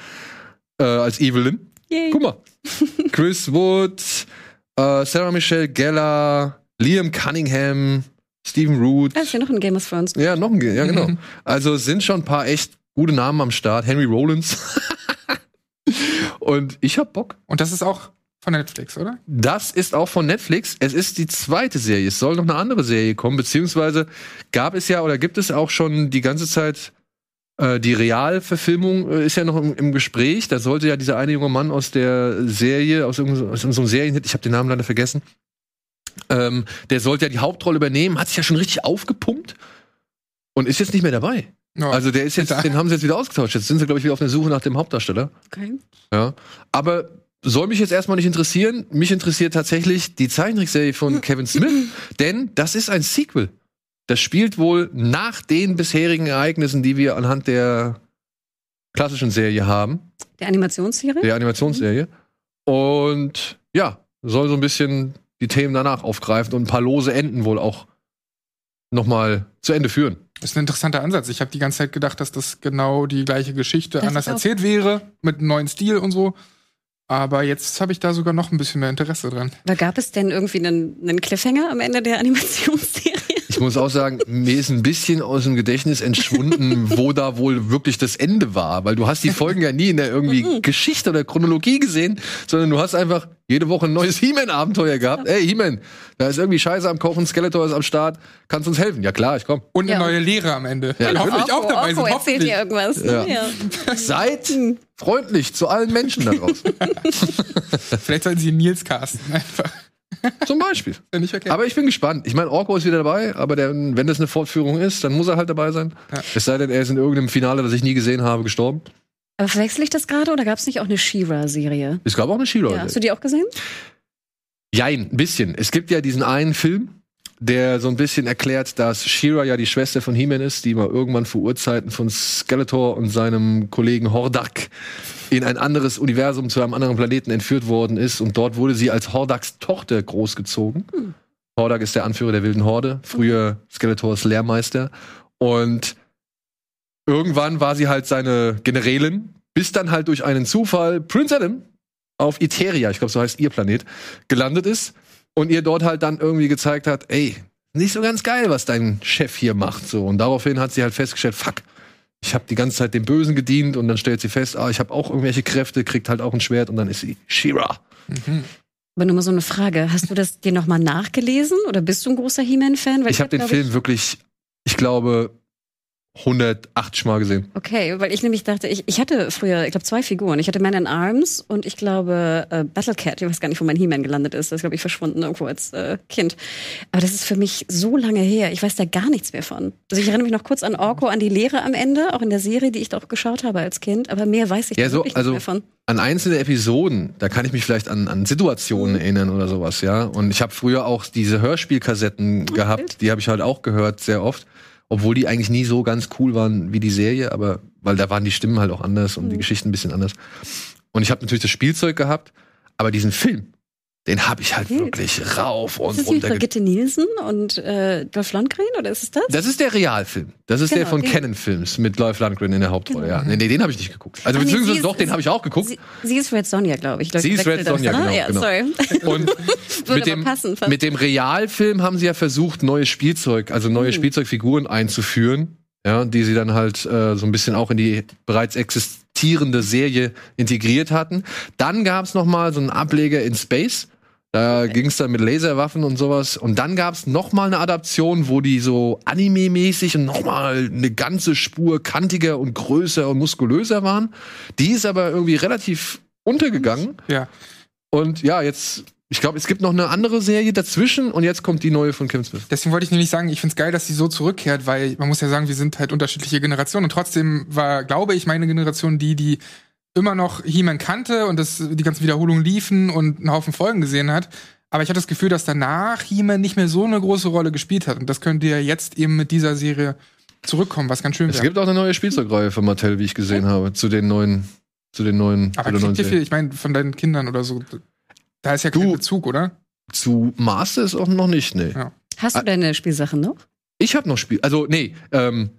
äh, als Evelyn. Yay. Guck mal. Chris Wood, äh, Sarah Michelle Gellar, Liam Cunningham, Stephen Root. Da ist ja noch ein Game of Thrones. Ja, noch ein, Ge- ja genau. Also sind schon ein paar echt gute Namen am Start. Henry Rollins. Und ich hab Bock. Und das ist auch von Netflix, oder? Das ist auch von Netflix. Es ist die zweite Serie. Es soll noch eine andere Serie kommen, beziehungsweise gab es ja oder gibt es auch schon die ganze Zeit äh, die Realverfilmung äh, ist ja noch im, im Gespräch. Da sollte ja dieser eine junge Mann aus der Serie, aus irgendeinem aus so einem Serienhit, ich habe den Namen leider vergessen, ähm, der sollte ja die Hauptrolle übernehmen, hat sich ja schon richtig aufgepumpt und ist jetzt nicht mehr dabei. Ja. Also der ist jetzt, den haben sie jetzt wieder ausgetauscht. Jetzt sind sie, glaube ich, wieder auf der Suche nach dem Hauptdarsteller. Okay. Ja. Aber soll mich jetzt erstmal nicht interessieren. Mich interessiert tatsächlich die Zeichentrickserie von Kevin Smith, denn das ist ein Sequel. Das spielt wohl nach den bisherigen Ereignissen, die wir anhand der klassischen Serie haben, Der Animationsserie? der Animationsserie. Und ja, soll so ein bisschen die Themen danach aufgreifen und ein paar lose Enden wohl auch nochmal zu Ende führen. Das ist ein interessanter Ansatz. Ich habe die ganze Zeit gedacht, dass das genau die gleiche Geschichte Das anders erzählt wäre, mit einem neuen Stil und so. Aber jetzt habe ich da sogar noch ein bisschen mehr Interesse dran. Da gab es denn irgendwie einen, einen Cliffhanger am Ende der Animationsserie? Ich muss auch sagen, mir ist ein bisschen aus dem Gedächtnis entschwunden, wo da wohl wirklich das Ende war. Weil du hast die Folgen ja nie in der irgendwie Geschichte oder Chronologie gesehen, sondern du hast einfach jede Woche ein neues He-Man-Abenteuer gehabt. Ey, He-Man, da ist irgendwie Scheiße am Kochen, Skeletor ist am Start, kannst uns helfen? Ja klar, ich komm. Und eine Ja. neue Lehre am Ende. Ja, hoffentlich auch dabei sind. Orko erzählt Hoffentlich. dir irgendwas. Ja. Ja. Seid freundlich zu allen Menschen da draußen. Vielleicht sollten sie Nils casten. Einfach. Zum Beispiel. Ja nicht verkehrt. Aber ich bin gespannt. Ich meine, Orko ist wieder dabei, aber der, wenn das eine Fortführung ist, dann muss er halt dabei sein. Ja. Es sei denn, er ist in irgendeinem Finale, das ich nie gesehen habe, gestorben. Aber verwechsel ich das gerade oder gab es nicht auch eine She-Ra-Serie? Es gab auch eine She-Ra. Ja. Hast du die auch gesehen? Jein, ein bisschen. Es gibt ja diesen einen Film, der so ein bisschen erklärt, dass She-Ra ja die Schwester von He-Man ist, die mal irgendwann vor Urzeiten von Skeletor und seinem Kollegen Hordak in ein anderes Universum zu einem anderen Planeten entführt worden ist. Und dort wurde sie als Hordaks Tochter großgezogen. Hordak ist der Anführer der wilden Horde, früher Skeletors Lehrmeister. Und irgendwann war sie halt seine Generälin, bis dann halt durch einen Zufall Prince Adam auf Iteria, ich glaube, so heißt ihr Planet, gelandet ist und ihr dort halt dann irgendwie gezeigt hat, ey, nicht so ganz geil, was dein Chef hier macht. So. Und daraufhin hat sie halt festgestellt, fuck, ich habe die ganze Zeit dem Bösen gedient und dann stellt sie fest, ah, ich habe auch irgendwelche Kräfte, kriegt halt auch ein Schwert und dann ist sie She-Ra. Aber nur mal so eine Frage. Hast du das dir nochmal nachgelesen oder bist du ein großer He-Man-Fan? Ich habe den Film wirklich, ich glaube, 180 Mal gesehen. Okay, weil ich nämlich dachte, ich, ich hatte früher, ich glaube, zwei Figuren. Ich hatte Man in Arms und ich glaube äh, Battle Cat. Ich weiß gar nicht, wo mein He-Man gelandet ist. Das ist, glaube ich, verschwunden irgendwo als äh, Kind. Aber das ist für mich so lange her. Ich weiß da gar nichts mehr von. Also ich erinnere mich noch kurz an Orko, an die Lehre am Ende, auch in der Serie, die ich doch geschaut habe als Kind. Aber mehr weiß ich Ja, da so, wirklich also nicht mehr von. an einzelne Episoden, da kann ich mich vielleicht an, an Situationen erinnern oder sowas, ja. Und ich habe früher auch diese Hörspielkassetten gehabt, die habe ich halt auch gehört sehr oft, obwohl die eigentlich nie so ganz cool waren wie die Serie, aber weil da waren die Stimmen halt auch anders und die Geschichten ein bisschen anders. Und ich habe natürlich das Spielzeug gehabt, aber diesen Film, den habe ich halt Okay. wirklich rauf Ist und das nicht runter. ge- Brigitte Nielsen und äh, Dolph Lundgren oder ist es das? Das ist der Realfilm. Das ist der Genau, von den- Canon Films mit Dolph Lundgren in der Hauptrolle. Genau. Ja, nee, nee, den habe ich nicht geguckt. Also Ach nee, beziehungsweise ist- doch, den habe ich auch geguckt. Sie, sie ist Red Sonja, glaube ich. Sie ist Red das, Sonja, ne? genau, Ja, genau. sorry. Und mit dem, passen mit dem Realfilm haben sie ja versucht, neue Spielzeug, also neue Mhm. Spielzeugfiguren einzuführen, ja, die sie dann halt äh, so ein bisschen auch in die bereits existierende Serie integriert hatten. Dann gab es noch mal so einen Ableger in Space. Da ging es dann mit Laserwaffen und sowas. Und dann gab es noch mal eine Adaption, wo die so Anime-mäßig und noch mal eine ganze Spur kantiger und größer und muskulöser waren. Die ist aber irgendwie relativ untergegangen. Ja. Und ja, jetzt, ich glaube, es gibt noch eine andere Serie dazwischen und jetzt kommt die neue von Kim Smith. Deswegen wollte ich nämlich sagen, ich find's geil, dass sie so zurückkehrt, weil man muss ja sagen, wir sind halt unterschiedliche Generationen und trotzdem war, glaube ich, meine Generation die, die immer noch He-Man kannte und das, die ganzen Wiederholungen liefen und einen Haufen Folgen gesehen hat. Aber ich hatte das Gefühl, dass danach He-Man nicht mehr so eine große Rolle gespielt hat. Und das könnte ja jetzt eben mit dieser Serie zurückkommen, was ganz schön Es wäre. gibt auch eine neue Spielzeugreihe von Mattel, wie ich gesehen habe, zu den neuen, zu den neuen, Aber kriegt ihr viel, ich meine, von deinen Kindern oder so, da ist ja kein Du- Bezug, oder? Zu Masters auch noch nicht, nee. Ja. Hast du Ah. deine Spielsachen noch? Ich habe noch Spiel, also nee, ähm,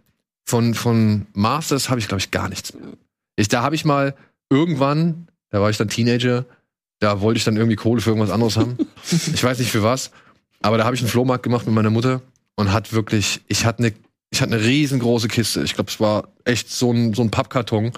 von von Masters habe ich glaube ich gar nichts mehr. Ich da habe ich mal irgendwann, da war ich dann Teenager, da wollte ich dann irgendwie Kohle für irgendwas anderes haben. ich weiß nicht für was, aber da habe ich einen Flohmarkt gemacht mit meiner Mutter und hat wirklich, ich hatte eine ich hatte eine riesengroße Kiste. Ich glaube, es war echt so ein so ein Pappkarton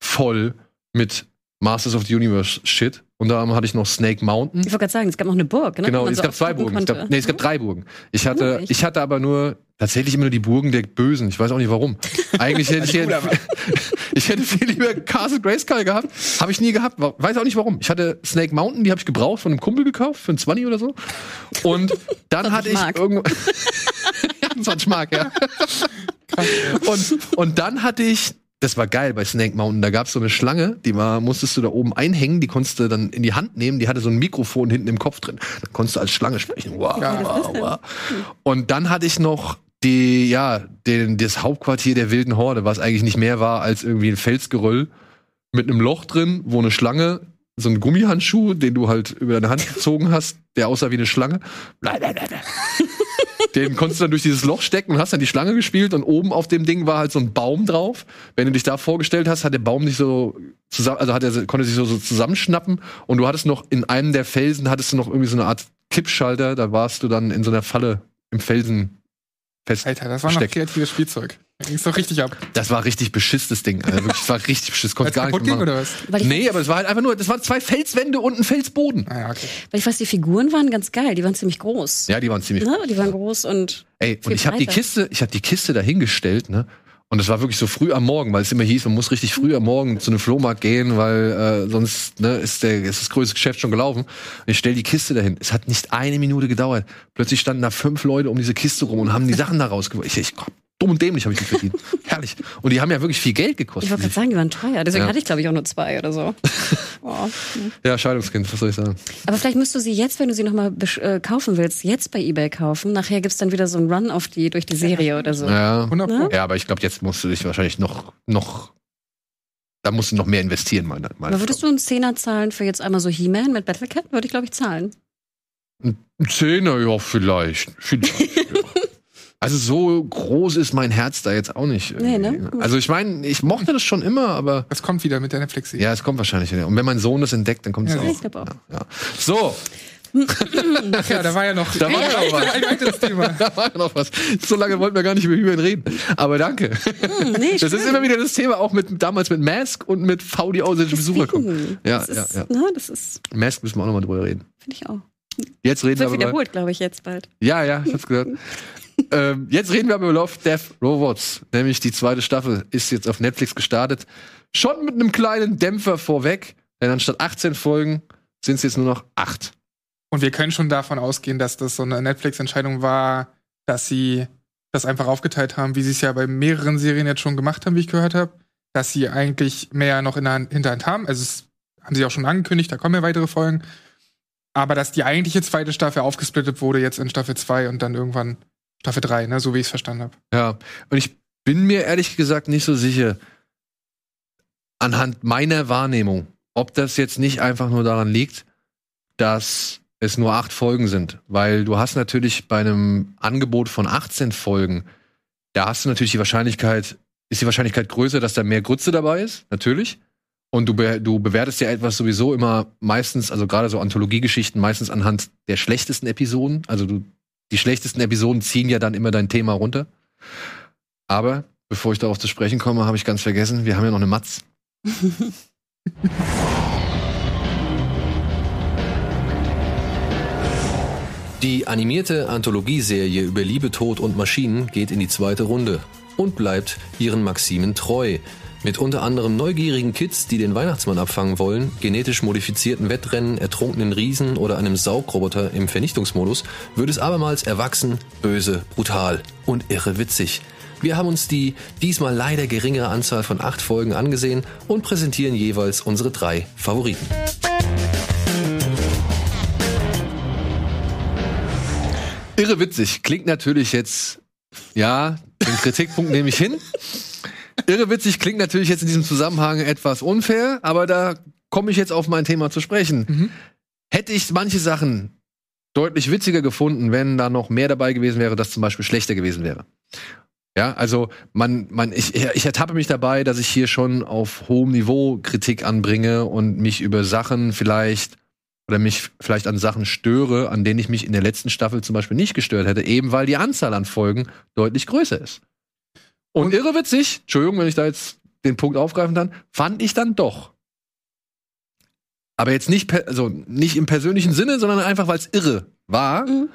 voll mit Masters of the Universe Shit. Und da hatte ich noch Snake Mountain. Ich wollte gerade sagen, es gab noch eine Burg, ne? Genau, es so gab zwei Burgen. Es gab, nee, es gab drei Burgen. Ich hatte, Oh, ich hatte aber nur tatsächlich immer nur die Burgen der Bösen. Ich weiß auch nicht warum. Eigentlich hätte ich, hätte, ich hätte viel lieber Castle Grayskull gehabt. Habe ich nie gehabt. Weiß auch nicht warum. Ich hatte Snake Mountain, die habe ich gebraucht von einem Kumpel gekauft für ein 20 oder so. Und dann 20 hatte ich irgendwo ja, 20 Mark, ja. und, und dann hatte ich, das war geil bei Snake Mountain, da gab es so eine Schlange, die war, musstest du da oben einhängen, die konntest du dann in die Hand nehmen, die hatte so ein Mikrofon hinten im Kopf drin. Da konntest du als Schlange sprechen. Wow, Ja. wow, wow. Und dann hatte ich noch die, ja, den, das Hauptquartier der wilden Horde, was eigentlich nicht mehr war als irgendwie ein Felsgeröll mit einem Loch drin, wo eine Schlange, so ein Gummihandschuh, den du halt über deine Hand gezogen hast, der aussah wie eine Schlange. Den konntest du dann durch dieses Loch stecken und hast dann die Schlange gespielt und oben auf dem Ding war halt so ein Baum drauf. Wenn du dich da vorgestellt hast, hat der Baum nicht so zusammen, also hat er, konnte sich so, so zusammenschnappen und du hattest noch in einem der Felsen hattest du noch irgendwie so eine Art Kippschalter, da warst du dann in so einer Falle im Felsen fest. Alter, das war noch Versteckt. kreatives Spielzeug. Da ging's doch richtig ab. Das war richtig beschisstes Ding. Also wirklich, das war richtig beschiss. Konnte Als gar kaputt nicht ging machen. oder was? Weil ich, Nee, aber es war halt einfach nur, das waren zwei Felswände und ein Felsboden. Ah ja, okay. weil ich weiß, die Figuren waren ganz geil. Die waren ziemlich groß. Ja, die waren ziemlich. Ne? Die waren groß und Ey, und viel ich habe die breiter. Kiste, ich habe die Kiste dahingestellt, ne? Und es war wirklich so früh am Morgen, weil es immer hieß, man muss richtig früh am Morgen zu einem Flohmarkt gehen, weil äh, sonst ne, ist, der, ist das größte Geschäft schon gelaufen. Und ich stell die Kiste dahin. Es hat nicht eine Minute gedauert. Plötzlich standen da fünf Leute um diese Kiste rum und haben die Sachen da rausgeholt. Ich, ich, dumm und dämlich habe ich die verdient. Herrlich. Und die haben ja wirklich viel Geld ich gekostet. wollte gerade sagen, die waren teuer. Deswegen Ja. hatte ich, glaube ich, auch nur zwei oder so. oh. Ja, Scheidungskind, was soll ich sagen? Aber vielleicht musst du sie jetzt, wenn du sie nochmal äh, kaufen willst, jetzt bei Ebay kaufen. Nachher gibt's dann wieder so einen Run auf die durch die Serie oder so. Ja, 100 Pro. Ne? ja aber ich glaube, jetzt musst du dich wahrscheinlich noch, noch, da musst du noch mehr investieren, meine, meine Aber würdest du einen Zehner zahlen für jetzt einmal so He-Man mit Battlecat? Würde ich, glaube ich, zahlen. Ein Zehner, ja, vielleicht. vielleicht ja. Also so groß ist mein Herz da jetzt auch nicht. Nee, ne? Also ich meine, ich mochte das schon immer, aber Das kommt wieder mit der Netflix-Serie. ja, es kommt wahrscheinlich. wieder. Und wenn mein Sohn das entdeckt, dann kommt es Ja, auch. ich glaub auch. Ja, ja. So, Ach ja, da war ja noch Da war ja noch was. ein weiteres Thema. da war ja noch was. So lange wollten wir gar nicht über Hühner reden. Aber danke. Hm, nee, Das ist immer wieder das Thema, auch mit damals mit Mask und mit V, die ausländische Besucher kommen. Ja, das ist, ja, Ne, das ist, Mask müssen wir auch nochmal drüber reden. finde ich auch. Jetzt reden wir wiederholt, glaube ich, jetzt bald. Ja, ja, ich hab's gehört. Ähm, jetzt reden wir aber über Love, Death, Robots. Nämlich die zweite Staffel ist jetzt auf Netflix gestartet. Schon mit einem kleinen Dämpfer vorweg. Denn anstatt 18 Folgen sind es jetzt nur noch 8. Und wir können schon davon ausgehen, dass das so eine Netflix-Entscheidung war, dass sie das einfach aufgeteilt haben, wie sie es ja bei mehreren Serien jetzt schon gemacht haben, wie ich gehört habe. Dass sie eigentlich mehr noch in der Hand- Hinterhand haben. Also, es haben sie auch schon angekündigt, da kommen ja weitere Folgen. Aber dass die eigentliche zweite Staffel aufgesplittet wurde, jetzt in Staffel 2 und dann irgendwann Staffel 3, ne, so wie ich es verstanden habe. Ja. Und ich bin mir ehrlich gesagt nicht so sicher, anhand meiner Wahrnehmung, ob das jetzt nicht einfach nur daran liegt, dass es nur acht Folgen sind. Weil du hast natürlich bei einem Angebot von 18 Folgen, da hast du natürlich die Wahrscheinlichkeit, ist die Wahrscheinlichkeit größer, dass da mehr Grütze dabei ist, natürlich. Und du, be du bewertest ja etwas sowieso immer meistens, also gerade so Anthologiegeschichten, meistens anhand der schlechtesten Episoden. Also du, die schlechtesten Episoden ziehen ja dann immer dein Thema runter. Aber bevor ich darauf zu sprechen komme, habe ich ganz vergessen, wir haben ja noch eine Matz. Die animierte Anthologieserie über Liebe, Tod und Maschinen geht in die zweite Runde und bleibt ihren Maximen treu. Mit unter anderem neugierigen Kids, die den Weihnachtsmann abfangen wollen, genetisch modifizierten Wettrennen, ertrunkenen Riesen oder einem Saugroboter im Vernichtungsmodus, wird es abermals erwachsen, böse, brutal und irre witzig. Wir haben uns die diesmal leider geringere Anzahl von acht Folgen angesehen und präsentieren jeweils unsere drei Favoriten. Irre witzig. Klingt natürlich jetzt, ja, den Kritikpunkt nehme ich hin. Irre witzig klingt natürlich jetzt in diesem Zusammenhang etwas unfair, aber da komme ich jetzt auf mein Thema zu sprechen. Mhm. Hätte ich manche Sachen deutlich witziger gefunden, wenn da noch mehr dabei gewesen wäre, das zum Beispiel schlechter gewesen wäre. Ja, also man, man, ich, ich ertappe mich dabei, dass ich hier schon auf hohem Niveau Kritik anbringe und mich über Sachen vielleicht oder mich vielleicht an Sachen störe, an denen ich mich in der letzten Staffel zum Beispiel nicht gestört hätte, eben weil die Anzahl an Folgen deutlich größer ist. Und, Und- irre witzig, Entschuldigung, wenn ich da jetzt den Punkt aufgreifen kann, fand ich dann doch. Aber jetzt nicht, also nicht im persönlichen Sinne, sondern einfach, weil es irre war. Mhm.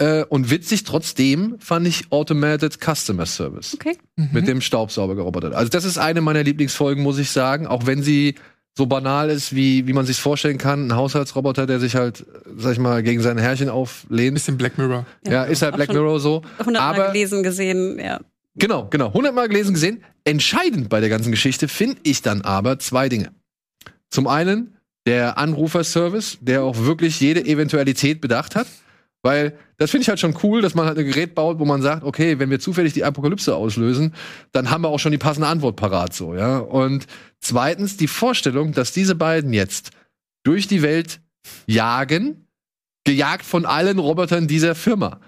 Äh, und witzig trotzdem fand ich Automated Customer Service Okay. Mhm. mit dem Staubsaugerroboter. Also das ist eine meiner Lieblingsfolgen, muss ich sagen, auch wenn sie so banal ist, wie, wie man sich vorstellen kann. Ein Haushaltsroboter, der sich halt, sag ich mal, gegen seine Herrchen auflehnt. bisschen Black Mirror. Ja, ist halt Black Mirror so. Aber gelesen, gesehen, ja. Genau, genau, hundertmal gelesen, gesehen. Entscheidend bei der ganzen Geschichte finde ich dann aber zwei Dinge. Zum einen der Anruferservice, der auch wirklich jede Eventualität bedacht hat. Weil das finde ich halt schon cool, dass man halt ein Gerät baut, wo man sagt, okay, wenn wir zufällig die Apokalypse auslösen, dann haben wir auch schon die passende Antwort parat, so, ja. Und zweitens die Vorstellung, dass diese beiden jetzt durch die Welt jagen, gejagt von allen Robotern dieser Firma.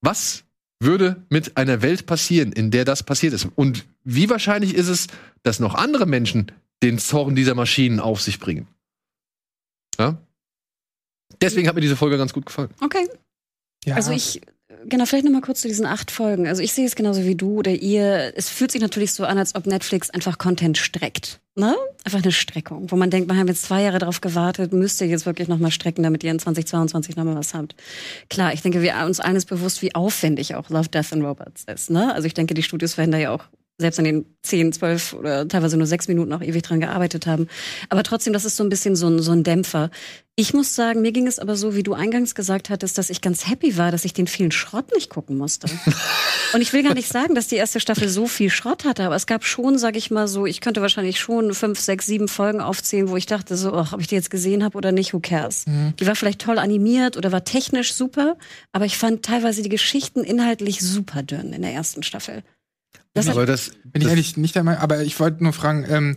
Was würde mit einer Welt passieren, in der das passiert ist? Und wie wahrscheinlich ist es, dass noch andere Menschen den Zorn dieser Maschinen auf sich bringen? Ja? Deswegen hat mir diese Folge ganz gut gefallen. Okay. Ja. Also ich genau, vielleicht noch mal kurz zu diesen acht Folgen. Also ich sehe es genauso wie du oder ihr. Es fühlt sich natürlich so an, als ob Netflix einfach Content streckt. Ne? Einfach eine Streckung, wo man denkt, wir haben jetzt zwei Jahre darauf gewartet, müsst ihr jetzt wirklich noch mal strecken, damit ihr in 2022 noch mal was habt. Klar, ich denke, wir uns allen ist bewusst, wie aufwendig auch Love, Death and Robots ist. Ne? Also ich denke, die Studios werden da ja auch selbst an den 10, 12 oder teilweise nur sechs Minuten auch ewig dran gearbeitet haben. Aber trotzdem, das ist so ein bisschen so ein, so ein Dämpfer. Ich muss sagen, mir ging es aber so, wie du eingangs gesagt hattest, dass ich ganz happy war, dass ich den vielen Schrott nicht gucken musste. Und ich will gar nicht sagen, dass die erste Staffel so viel Schrott hatte, aber es gab schon, sag ich mal so, ich könnte wahrscheinlich schon fünf, sechs, sieben Folgen aufzählen, wo ich dachte so, ach, ob ich die jetzt gesehen habe oder nicht, who cares. Mhm. Die war vielleicht toll animiert oder war technisch super, aber ich fand teilweise die Geschichten inhaltlich super dünn in der ersten Staffel. Das aber das, Bin ich das eigentlich nicht der Meinung, aber ich wollte nur fragen, ähm,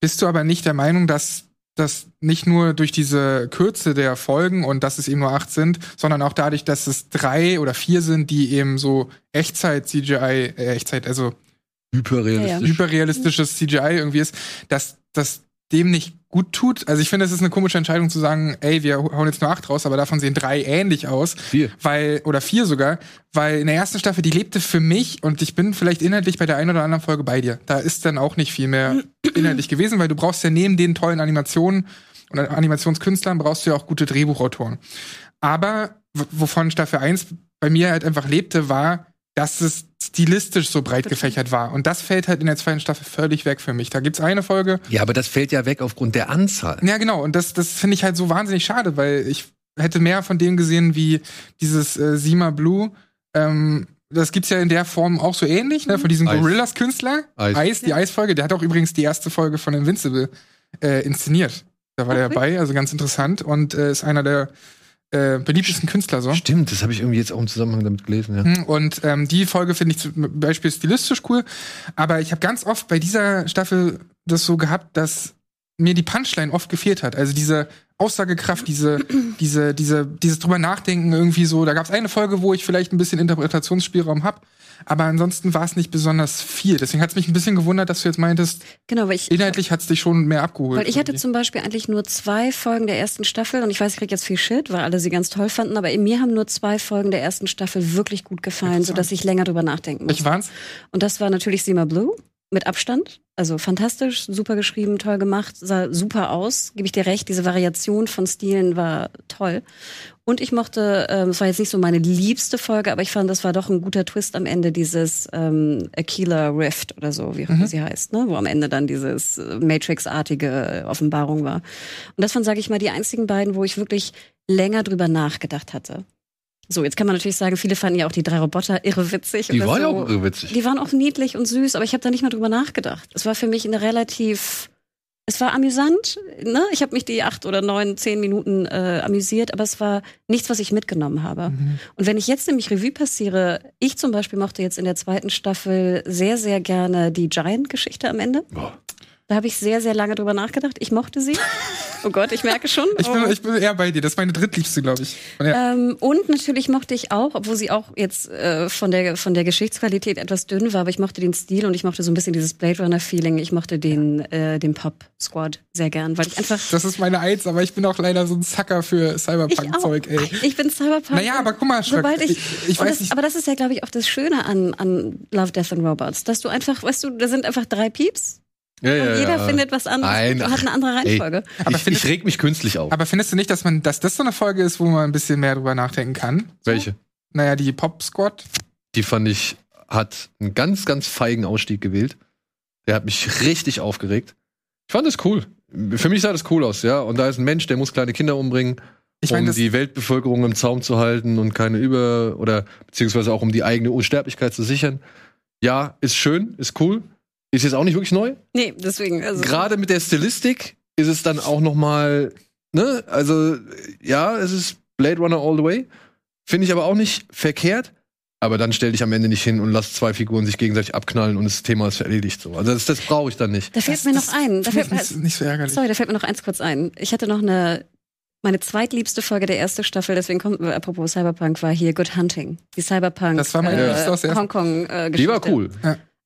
bist du aber nicht der Meinung, dass das nicht nur durch diese Kürze der Folgen und dass es eben nur acht sind, sondern auch dadurch, dass es drei oder vier sind, die eben so Echtzeit-CGI, äh, Echtzeit, also hyperrealistisch. hyperrealistisches CGI irgendwie ist, dass das dem nicht gut tut. Also ich finde, es ist eine komische Entscheidung zu sagen, ey, wir hauen jetzt nur acht raus, aber davon sehen drei ähnlich aus. Vier. Weil, oder vier sogar, weil in der ersten Staffel, die lebte für mich und ich bin vielleicht inhaltlich bei der einen oder anderen Folge bei dir. Da ist dann auch nicht viel mehr inhaltlich gewesen, weil du brauchst ja neben den tollen Animationen oder Animationskünstlern brauchst du ja auch gute Drehbuchautoren. Aber wovon Staffel 1 bei mir halt einfach lebte, war, dass es stilistisch so breit gefächert war. Und das fällt halt in der zweiten Staffel völlig weg für mich. Da gibt's eine Folge, Ja, aber das fällt ja weg aufgrund der Anzahl. ja, genau. Und das, das finde ich halt so wahnsinnig schade, weil ich hätte mehr von dem gesehen wie dieses äh, Sima Blue. Ähm, das gibt's ja in der Form auch so ähnlich, ne? Von diesem Eis. Gorillas-Künstler. Eis. Eis, die Eisfolge. Der hat auch übrigens die erste Folge von Invincible äh, inszeniert. Da war der Okay. dabei, also ganz interessant. Und äh, ist einer der äh, beliebtesten Künstler so. Stimmt, das habe ich irgendwie jetzt auch im Zusammenhang damit gelesen. Ja. Mhm, Und ähm, die Folge finde ich zum Beispiel stilistisch cool. Aber ich habe ganz oft bei dieser Staffel das so gehabt, dass mir die Punchline oft gefehlt hat. Also diese Aussagekraft, diese, diese, diese, dieses drüber nachdenken irgendwie so. Da gab es eine Folge, wo ich vielleicht ein bisschen Interpretationsspielraum hab, aber ansonsten war es nicht besonders viel. Deswegen hat es mich ein bisschen gewundert, dass du jetzt meintest, genau, weil ich, inhaltlich hat es dich schon mehr abgeholt. Weil ich hatte irgendwie. zum Beispiel eigentlich nur zwei Folgen der ersten Staffel und ich weiß, ich krieg jetzt viel Shit, weil alle sie ganz toll fanden, aber mir haben nur zwei Folgen der ersten Staffel wirklich gut gefallen, sodass ich länger drüber nachdenken musste. waren's? Und das war natürlich Sima Blue mit Abstand. Also fantastisch, super geschrieben, toll gemacht, sah super aus, gebe ich dir recht. Diese Variation von Stilen war toll. Und ich mochte, ähm, es war jetzt nicht so meine liebste Folge, aber ich fand, das war doch ein guter Twist am Ende, dieses ähm, Aquila Rift oder so, wie auch immer sie heißt, ne? wo am Ende dann dieses äh, Matrix-artige Offenbarung war. Und das waren, sage ich mal, die einzigen beiden, wo ich wirklich länger drüber nachgedacht hatte. So, jetzt kann man natürlich sagen, viele fanden ja auch die drei Roboter irre witzig. Die oder war ja so. auch irre witzig. Die waren auch niedlich und süß, aber ich habe da nicht mal drüber nachgedacht. Es war für mich eine relativ. Es war amüsant, ne? Ich habe mich die acht oder neun, zehn Minuten äh, amüsiert, aber es war nichts, was ich mitgenommen habe. Mhm. Und wenn ich jetzt nämlich Revue passiere, ich zum Beispiel mochte jetzt in der zweiten Staffel sehr, sehr gerne die Giant-Geschichte am Ende. Boah. Da habe ich sehr, sehr lange drüber nachgedacht. Ich mochte sie. Oh Gott, ich merke schon. Ich bin, oh. ich bin eher bei dir. Das ist meine drittliebste, glaube ich. Und ja. Ähm, und natürlich mochte ich auch, obwohl sie auch jetzt äh, von der von der Geschichtsqualität etwas dünn war, aber ich mochte den Stil und ich mochte so ein bisschen dieses Blade Runner Feeling. Ich mochte den äh, den Pop Squad sehr gern, weil ich einfach Das ist meine Eins, aber ich bin auch leider so ein Sucker für ich auch. Cyberpunk-Zeug, ey. Ich bin Cyberpunk. Naja, aber guck mal, Schröck, Sobald ich, ich- ich weiß das, nicht- Aber das ist ja, glaube ich, auch das Schöne an, an Love, Death and Robots, dass du einfach, weißt du, da sind einfach drei Pieps Ja, ja, und jeder ja. findet was anderes Nein, und hat eine andere ey. Reihenfolge. Aber ich, findest- ich reg mich künstlich auf. Aber findest du nicht, dass man, dass das so eine Folge ist, wo man ein bisschen mehr drüber nachdenken kann? Welche? Naja, die Pop Squad. Die fand ich, hat einen ganz, ganz feigen Ausstieg gewählt. Der hat mich richtig aufgeregt. Ich fand das cool. Für mich sah das cool aus, ja. Und da ist ein Mensch, der muss kleine Kinder umbringen, Ich meine, um die Weltbevölkerung im Zaum zu halten und keine Über- oder beziehungsweise auch um die eigene Unsterblichkeit zu sichern. Ja, ist schön, ist cool. Ist jetzt auch nicht wirklich neu. Nee, deswegen. Also, Gerade mit der Stilistik ist es dann auch noch mal, ne, also ja, es ist Blade Runner all the way. Finde ich aber auch nicht verkehrt. Aber dann stell dich am Ende nicht hin und lass zwei Figuren sich gegenseitig abknallen und das Thema ist erledigt so. Also das, das brauche ich dann nicht. da fällt das- mir noch ein. Da fällt nicht, nicht so ärgerlich. Sorry, da fällt mir noch eins kurz ein. Ich hatte noch eine, meine zweitliebste Folge der ersten Staffel, deswegen kommt, äh, apropos Cyberpunk, war hier Good Hunting. Die Cyberpunk, Das war meine Liebste aus der äh, Hongkong äh, Die war Geschichte. cool.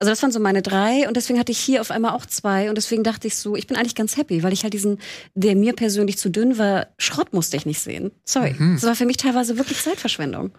Also das waren so meine drei und deswegen hatte ich hier auf einmal auch zwei und deswegen dachte ich so, ich bin eigentlich ganz happy, weil ich halt diesen, der mir persönlich zu dünn war, Schrott musste ich nicht sehen. Sorry. Mhm. Das war für mich teilweise wirklich Zeitverschwendung.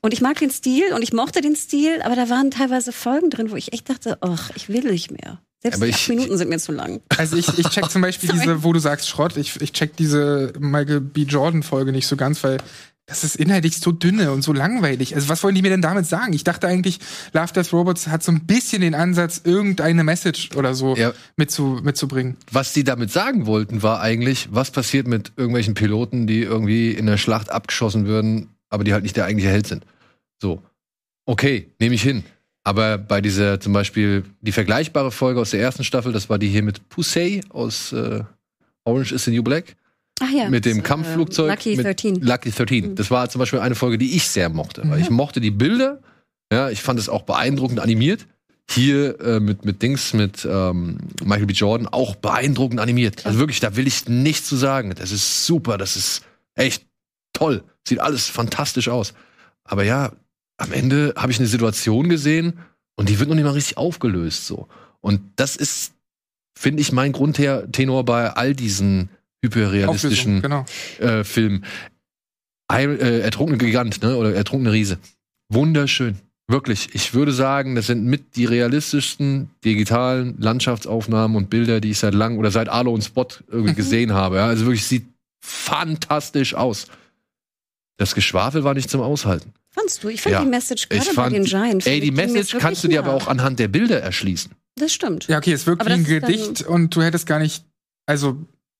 Und ich mag den Stil und ich mochte den Stil, aber da waren teilweise Folgen drin, wo ich echt dachte, ach, ich will nicht mehr. Selbst Aber die ich- acht Minuten sind mir zu lang. Also ich, ich check zum Beispiel diese, wo du sagst Schrott, ich, ich check diese Michael B. Jordan-Folge nicht so ganz, weil das ist inhaltlich so dünne und so langweilig. Also was wollen die mir denn damit sagen? Ich dachte eigentlich, Love Death Robots hat so ein bisschen den Ansatz, irgendeine Message oder so Ja. mitzu, mitzubringen. Was die damit sagen wollten, war eigentlich, was passiert mit irgendwelchen Piloten, die irgendwie in der Schlacht abgeschossen würden, aber die halt nicht der eigentliche Held sind. So. Okay, nehme ich hin. Aber bei dieser zum Beispiel die vergleichbare Folge aus der ersten Staffel, das war die hier mit Pusey aus äh, Orange is the New Black, Ach ja. mit dem das, äh, Kampfflugzeug. Lucky mit 13. Lucky 13. Das war zum Beispiel eine Folge, die ich sehr mochte. Weil ich mochte die Bilder. Ja, ich fand es auch beeindruckend animiert. Hier äh, mit, mit Dings, mit ähm, Michael B. Jordan auch beeindruckend animiert. Also wirklich, da will ich nichts zu sagen. Das ist super, das ist echt toll. Sieht alles fantastisch aus. Aber ja, am Ende habe ich eine Situation gesehen und die wird noch nicht mal richtig aufgelöst. so. Und das ist, finde ich, mein Grundtenor bei all diesen hyperrealistischen genau. äh, Film. Ein, äh, Ertrunkene Gigant, ne? Oder Ertrunkene Riese. Wunderschön. Wirklich. Ich würde sagen, das sind mit die realistischsten digitalen Landschaftsaufnahmen und Bilder, die ich seit langem oder seit Arlo und Spot irgendwie gesehen habe. Ja? Also wirklich sieht fantastisch aus. Das Geschwafel war nicht zum Aushalten. Fandst du? Ich fand Ja. die Message Ich gerade bei fand, den Giant. ey, die Message kannst du dir aber auch anhand der Bilder erschließen. Das stimmt. Ja, okay, es wirkt wie ein Gedicht und du hättest gar nicht, also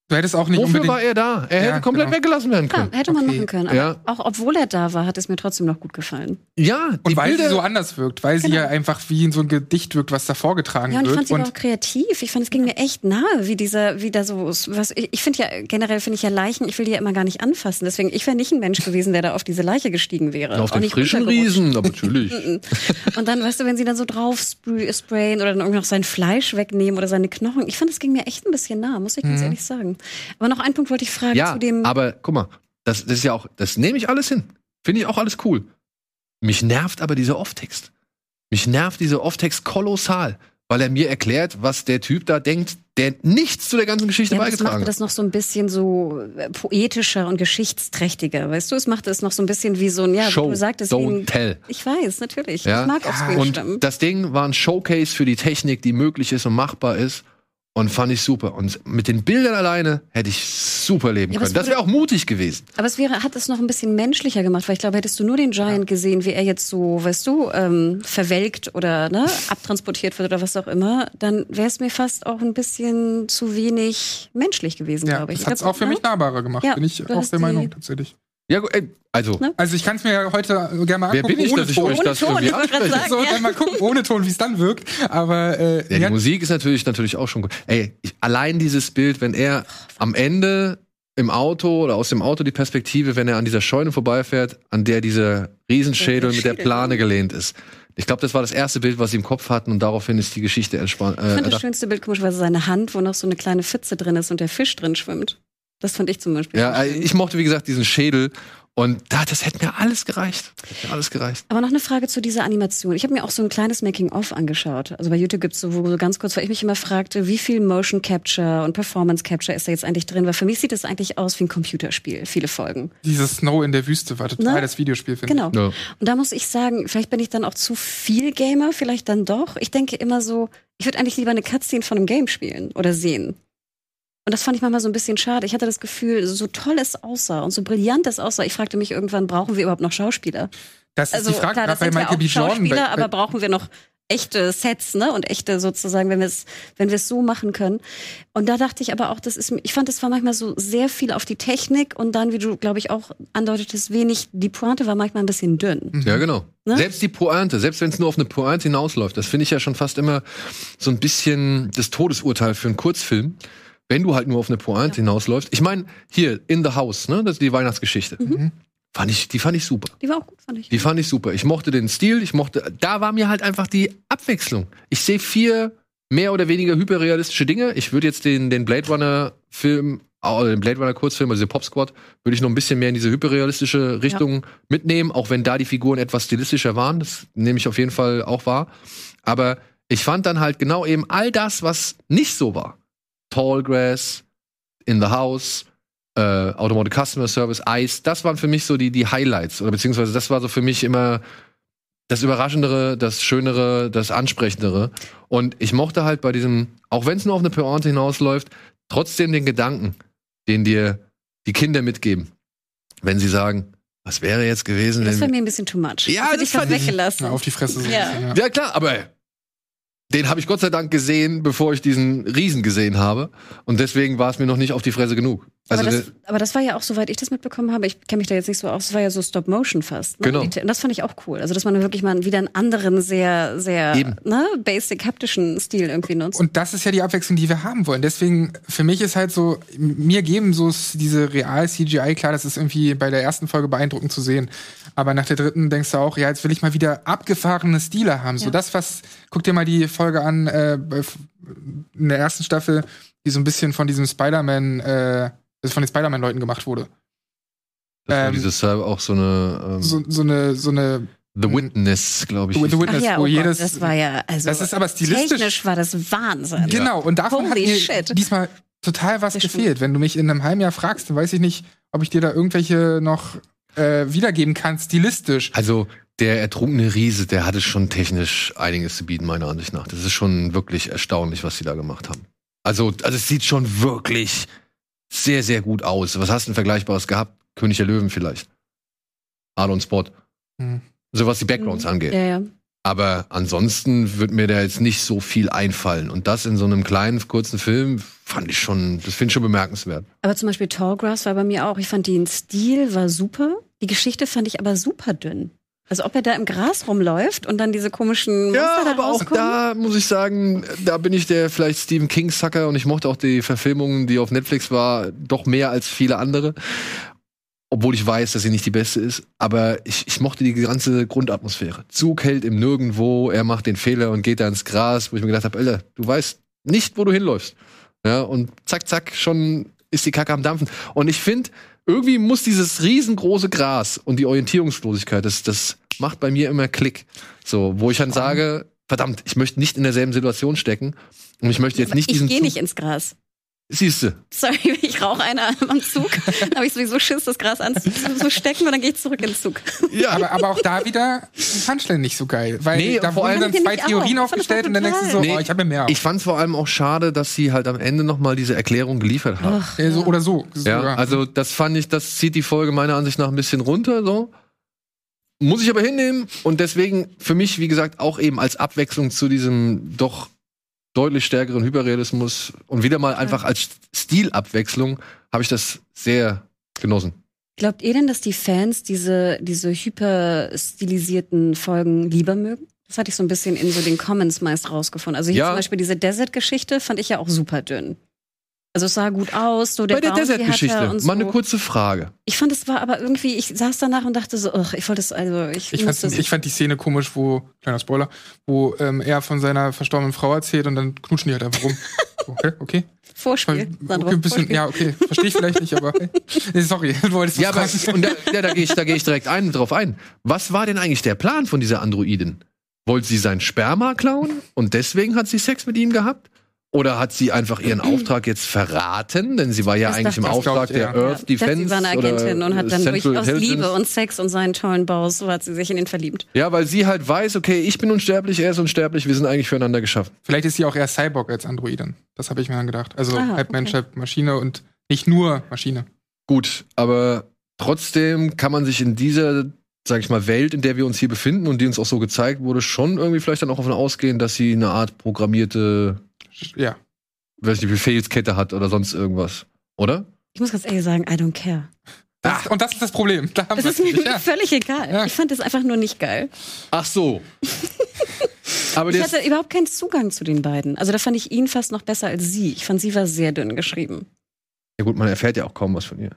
du hättest auch nicht Wofür unbedingt. war er da? Er Ja, hätte komplett genau. weggelassen werden Ja, können. hätte man Okay. machen können. Aber Ja. auch obwohl er da war, hat es mir trotzdem noch gut gefallen. Ja, die und weil Bilder. sie so anders wirkt, weil sie Genau. ja einfach wie in so ein Gedicht wirkt, was da vorgetragen Ja, und ich wird. fand sie aber auch kreativ. Ich fand, es ging mir echt nahe, wie dieser, wie da so, was, ich, ich finde ja, generell finde ich ja Leichen, ich will die ja immer gar nicht anfassen. Deswegen, ich wäre nicht ein Mensch gewesen, der da auf diese Leiche gestiegen wäre. auf Auch den nicht frischen. Riesen, aber natürlich. Und dann, weißt du, wenn sie dann so drauf spray- sprayen oder dann irgendwie noch sein Fleisch wegnehmen oder seine Knochen. Ich fand, es ging mir echt ein bisschen nah, muss ich ganz ehrlich sagen. Aber noch einen Punkt wollte ich fragen ja, zu dem. aber guck mal, das, das ist ja auch, das nehme ich alles hin. Finde ich auch alles cool. Mich nervt aber dieser Off-Text. Mich nervt dieser Off-Text kolossal, weil er mir erklärt, was der Typ da denkt, der nichts zu der ganzen Geschichte Ja, das beigetragen hat. das noch so ein bisschen so äh, poetischer und geschichtsträchtiger, weißt du? Es machte es noch so ein bisschen wie so ein, ja, wie Show, du sagtest, don't ein, tell. ich weiß, natürlich. Ja? Ich mag auch Screenstimmen. Und das Ding war ein Showcase für die Technik, die möglich ist und machbar ist. Und fand ich super. Und mit den Bildern alleine hätte ich super leben Ja, können. Das wäre auch mutig gewesen. Aber es wäre, hat es noch ein bisschen menschlicher gemacht, weil ich glaube, hättest du nur den Giant gesehen, wie er jetzt so, weißt du, ähm, verwelkt oder ne, abtransportiert wird oder was auch immer, dann wäre es mir fast auch ein bisschen zu wenig menschlich gewesen, Ja, glaube ich. das hat es auch für ne? mich nahbarer gemacht, Ja, bin ich auch der Meinung tatsächlich. Ja, gut, ey, also, Ne? Also ich kann es mir ja heute gerne mal wer angucken, bin ich, ohne dass ich Ton. euch Ohne das Ton, irgendwie abspreche? sagen. So, ja. dann mal gucken, ohne Ton, wie es dann wirkt. Aber äh, Ja, die Musik ist natürlich, natürlich auch schon gut. Ey, ich, allein dieses Bild, wenn er am Ende im Auto oder aus dem Auto die Perspektive, wenn er an dieser Scheune vorbeifährt, an der dieser Riesenschädel Der mit der Schädel, Plane gelehnt ist. Ich glaube, das war das erste Bild, was sie im Kopf hatten und daraufhin ist die Geschichte entspannt. Ich fand das Äh, schönste Bild komischerweise seine Hand, wo noch so eine kleine Pfütze drin ist und der Fisch drin schwimmt. Das fand ich zum Beispiel. ja, äh, schön. ich mochte, wie gesagt, diesen Schädel und da, das hätte mir alles gereicht. Hätte mir alles gereicht. Aber noch eine Frage zu dieser Animation. Ich habe mir auch so ein kleines Making-of angeschaut. Also bei YouTube gibt's so, wo so ganz kurz, weil ich mich immer fragte, wie viel Motion Capture und Performance Capture ist da jetzt eigentlich drin? Weil für mich sieht es eigentlich aus wie ein Computerspiel, viele Folgen. dieses Snow in der Wüste war total Ne? das Videospiel, finde Genau. Ja. Und da muss ich sagen, vielleicht bin ich dann auch zu viel Gamer, vielleicht dann doch. Ich denke immer so, ich würde eigentlich lieber eine Cutscene von einem Game spielen oder sehen. Und das fand ich manchmal so ein bisschen schade. Ich hatte das Gefühl, so toll es aussah und so brillant es aussah. Ich fragte mich irgendwann, brauchen wir überhaupt noch Schauspieler? ich. Das ist Also die Frage, klar, das gerade bei sind ja Michael auch B. Jordan. Schauspieler, bei, aber brauchen wir noch echte Sets, ne? Und echte sozusagen, wenn wir es, wenn wir es so machen können. Und da dachte ich aber auch, das ist, ich fand, es war manchmal so sehr viel auf die Technik und dann, wie du, glaube ich, auch andeutetest, wenig, die Pointe war manchmal ein bisschen dünn. Ja, genau. Ne? Selbst die Pointe, selbst wenn es nur auf eine Pointe hinausläuft, das finde ich ja schon fast immer so ein bisschen das Todesurteil für einen Kurzfilm. Wenn du halt nur auf eine Pointe hinausläufst. Ich meine, hier, In the House, ne, das ist die Weihnachtsgeschichte. Fand ich, die fand ich super. Die war auch gut, fand ich. Die fand ich super. Ich mochte den Stil, ich mochte, da war mir halt einfach die Abwechslung. Ich sehe vier mehr oder weniger hyperrealistische Dinge. Ich würde jetzt den, den Blade Runner Film, äh, den Blade Runner Kurzfilm, also den Pop Squad, würde ich noch ein bisschen mehr in diese hyperrealistische Richtung mitnehmen, auch wenn da die Figuren etwas stilistischer waren. Das nehme ich auf jeden Fall auch wahr. Aber ich fand dann halt genau eben all das, was nicht so war. Tallgrass, In the House, äh, Automotive Customer Service, Ice, das waren für mich so die, die Highlights. Oder beziehungsweise das war so für mich immer das Überraschendere, das Schönere, das Ansprechendere. Und ich mochte halt bei diesem, auch wenn es nur auf eine Pointe hinausläuft, trotzdem den Gedanken, den dir die Kinder mitgeben. Wenn sie sagen, was wäre jetzt gewesen, Das wenn war wir mir ein bisschen too much. Ja, hätte das ich fand ich- weggelassen. Ja, auf die Fresse. Ja. bisschen, Ja, klar, aber den habe ich Gott sei Dank gesehen, bevor ich diesen Riesen gesehen habe. Und deswegen war es mir noch nicht auf die Fresse genug. Also, aber, das, aber das war ja auch, soweit ich das mitbekommen habe, ich kenne mich da jetzt nicht so aus, das war ja so Stop-Motion fast. Ne? Genau. Und das fand ich auch cool. Also, dass man wirklich mal wieder einen anderen, sehr, sehr Eben. ne, basic haptischen Stil irgendwie nutzt. Und das ist ja die Abwechslung, die wir haben wollen. Deswegen, für mich ist halt so, mir geben so diese Real-CGI, klar, das ist irgendwie bei der ersten Folge beeindruckend zu sehen. Aber nach der dritten denkst du auch, ja, jetzt will ich mal wieder abgefahrene Stile haben. So Ja. das, was, guck dir mal die Folge an, äh, in der ersten Staffel, die so ein bisschen von diesem Spider-Man, äh, das von den Spider-Man-Leuten gemacht wurde. das war ähm, dieses äh, auch so eine ähm, So, so eine, so eine The Witness, glaube ich. The, Witness, ja, wo oh jedes. Gott, das war ja, also das ist aber stilistisch. technisch war das Wahnsinn. Genau, und davon hat Holy mir shit. diesmal total was gefehlt. Wenn du mich in einem halben Jahr fragst, dann weiß ich nicht, ob ich dir da irgendwelche noch äh, wiedergeben kann, stilistisch. Also der ertrunkene Riese, der hatte schon technisch einiges zu bieten, meiner Ansicht nach. Das ist schon wirklich erstaunlich, was sie da gemacht haben. Also, also es sieht schon wirklich sehr, sehr gut aus. Was hast du denn Vergleichbares gehabt? König der Löwen vielleicht. Arlon Spot. Hm. So was die Backgrounds angeht. Ja, ja. Aber ansonsten wird mir da jetzt nicht so viel einfallen. Und das in so einem kleinen, kurzen Film fand ich schon, das finde ich schon bemerkenswert. Aber zum Beispiel Tallgrass war bei mir auch. Ich fand den Stil war super. Die Geschichte fand ich aber super dünn. Also ob er da im Gras rumläuft und dann diese komischen Monster Ja, da aber auch da muss ich sagen, da bin ich der vielleicht Stephen King Sucker und ich mochte auch die Verfilmung, die auf Netflix war, doch mehr als viele andere. Obwohl ich weiß, dass sie nicht die beste ist. Aber ich, ich mochte die ganze Grundatmosphäre. Zug hält im Nirgendwo, er macht den Fehler und geht da ins Gras, wo ich mir gedacht habe, Alter, du weißt nicht, wo du hinläufst. Ja, und zack, zack, schon ist die Kacke am Dampfen. Und ich finde, irgendwie muss dieses riesengroße Gras und die Orientierungslosigkeit, das, das macht bei mir immer Klick. So, wo ich dann sage, verdammt, ich möchte nicht in derselben Situation stecken und ich möchte jetzt nicht ich diesen gehe Zug. nicht ins Gras. Siehste, Sorry, ich rauche einer am Zug. Dann habe ich sowieso Schiss, das Gras anzustecken und dann gehe ich zurück in den Zug. ja, Aber, aber auch da wieder Punchline nicht so geil. Weil Nee, da vor wurden allem- dann zwei Theorien auch. Aufgestellt und dann denkst du so, total. oh, ich habe ja mehr. ich fand es vor allem auch schade, dass sie halt am Ende noch mal diese Erklärung geliefert haben. Äh, so, oder so. Ja, sogar. also das fand ich, das zieht die Folge meiner Ansicht nach ein bisschen runter, so. Muss ich aber hinnehmen und deswegen für mich, wie gesagt, auch eben als Abwechslung zu diesem doch deutlich stärkeren Hyperrealismus und wieder mal einfach als Stilabwechslung habe ich das sehr genossen. Glaubt ihr denn, dass die Fans diese, diese hyper stilisierten Folgen lieber mögen? Das hatte ich so ein bisschen in so den Comments meist rausgefunden. Also hier Ja. zum Beispiel diese Desert-Geschichte fand ich ja auch super dünn. Also es sah gut aus, so der Bei der er Desert-Geschichte, so. mal eine kurze Frage. Ich fand, es war aber irgendwie, ich saß danach und dachte so, ugh, ich wollte es, also ich, Ich, fand, ich fand die Szene komisch, wo, kleiner Spoiler, wo ähm, er von seiner verstorbenen Frau erzählt und dann knutschen die halt einfach rum. Okay, okay. Vorspiel, Sandro, okay ein bisschen, Vorspiel. ja, okay. Verstehe ich vielleicht nicht, aber. Nee, sorry, du wolltest Ja, aber und da, ja, da gehe ich, da geh ich direkt ein, drauf ein. Was war denn eigentlich der Plan von dieser Androidin? Wollte sie sein Sperma klauen und deswegen hat sie Sex mit ihm gehabt? Oder hat sie einfach ihren Auftrag jetzt verraten? Denn sie war ja Das eigentlich im. Auftrag der er. Earth Ja, Defense. sie war eine Agentin oder und hat dann Central durchaus. Liebe und Sex und seinen tollen Bau, so hat sie sich in ihn verliebt. Ja, weil sie halt weiß, okay, ich bin unsterblich, er ist unsterblich, wir sind eigentlich füreinander geschaffen. Vielleicht ist sie auch eher Cyborg als Androidin. Das habe ich mir dann gedacht. Also Ah, halb okay. Mensch, halb Maschine und nicht nur Maschine. Gut, aber trotzdem kann man sich in dieser, sag ich mal, Welt, in der wir uns hier befinden und die uns auch so gezeigt wurde, schon irgendwie vielleicht dann auch davon ausgehen, dass sie eine Art programmierte, Ja. weiß nicht, Befehlskette hat oder sonst irgendwas. Oder? Ich muss ganz ehrlich sagen, I don't care. Das, und das ist das Problem. Da wir ist mir ja. völlig egal. Ja. Ich fand es einfach nur nicht geil. Ach so. aber Ich das, hatte überhaupt keinen Zugang zu den beiden. Also da fand ich ihn fast noch besser als sie. Ich fand, sie war sehr dünn geschrieben. ja gut, man erfährt ja auch kaum was von ihr.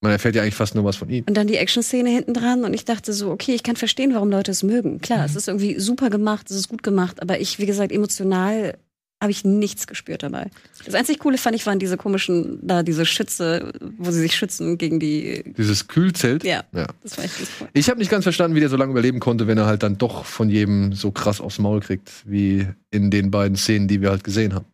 Man erfährt ja eigentlich fast nur was von ihm. Und dann die Action-Szene hinten dran und ich dachte so, okay, ich kann verstehen, warum Leute es mögen. Klar, Mhm. es ist irgendwie super gemacht, es ist gut gemacht, aber ich, wie gesagt, emotional habe ich nichts gespürt dabei. Das einzig Coole fand ich waren diese komischen, da diese Schütze, wo sie sich schützen gegen die, Dieses Kühlzelt. ja, Ja. das war echt cool. Ich habe nicht ganz verstanden, wie der so lange überleben konnte, wenn er halt dann doch von jedem so krass aufs Maul kriegt, wie in den beiden Szenen, die wir halt gesehen haben.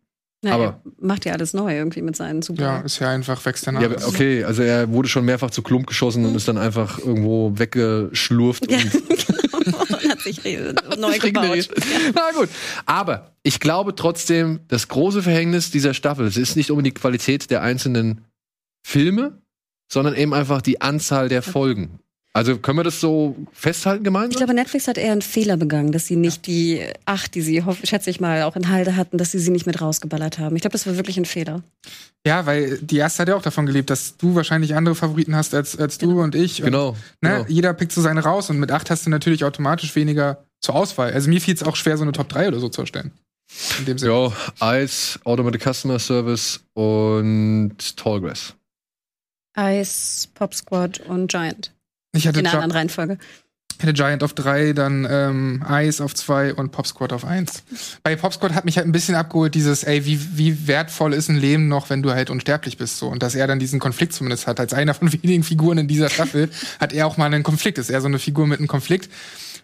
Na, Aber- er macht ja alles neu irgendwie mit seinen super. Ja, ist ja einfach wächst der Ja, okay, also er wurde schon mehrfach zu Klump geschossen und ist dann einfach irgendwo weggeschlurft. Ja, und genau. Hat sich neu gebaut. Na gut. Aber ich glaube trotzdem, das große Verhängnis dieser Staffel, es ist nicht unbedingt die Qualität der einzelnen Filme, sondern eben einfach die Anzahl der Folgen. Also können wir das so festhalten gemeinsam? Ich glaube, Netflix hat eher einen Fehler begangen, dass sie nicht die acht, die sie, schätze ich mal, auch in Halde hatten, dass sie sie nicht mit rausgeballert haben. Ich glaube, das war wirklich ein Fehler. Ja, weil die erste hat ja auch davon gelebt, dass du wahrscheinlich andere Favoriten hast als, als du und ich. Und, genau. Ne, genau. Jeder pickt so seine raus und mit acht hast du natürlich automatisch weniger zur Auswahl. Also mir fiel es auch schwer, so eine Top 3 oder so zu erstellen. In dem Sinne. Ja, Ice, Automatic Customer Service und Tallgrass. Ice, Pop Squad und Giant. Ich hatte, In einer anderen Reihenfolge. hatte Giant auf 3, dann ähm, Ice auf 2 und Pop Squad auf 1. Bei Pop Squad hat mich halt ein bisschen abgeholt, dieses, ey, wie, wie wertvoll ist ein Leben noch, wenn du halt unsterblich bist. So. Und dass er dann diesen Konflikt zumindest hat. Als einer von wenigen Figuren in dieser Staffel hat er auch mal einen Konflikt. Ist er so eine Figur mit einem Konflikt.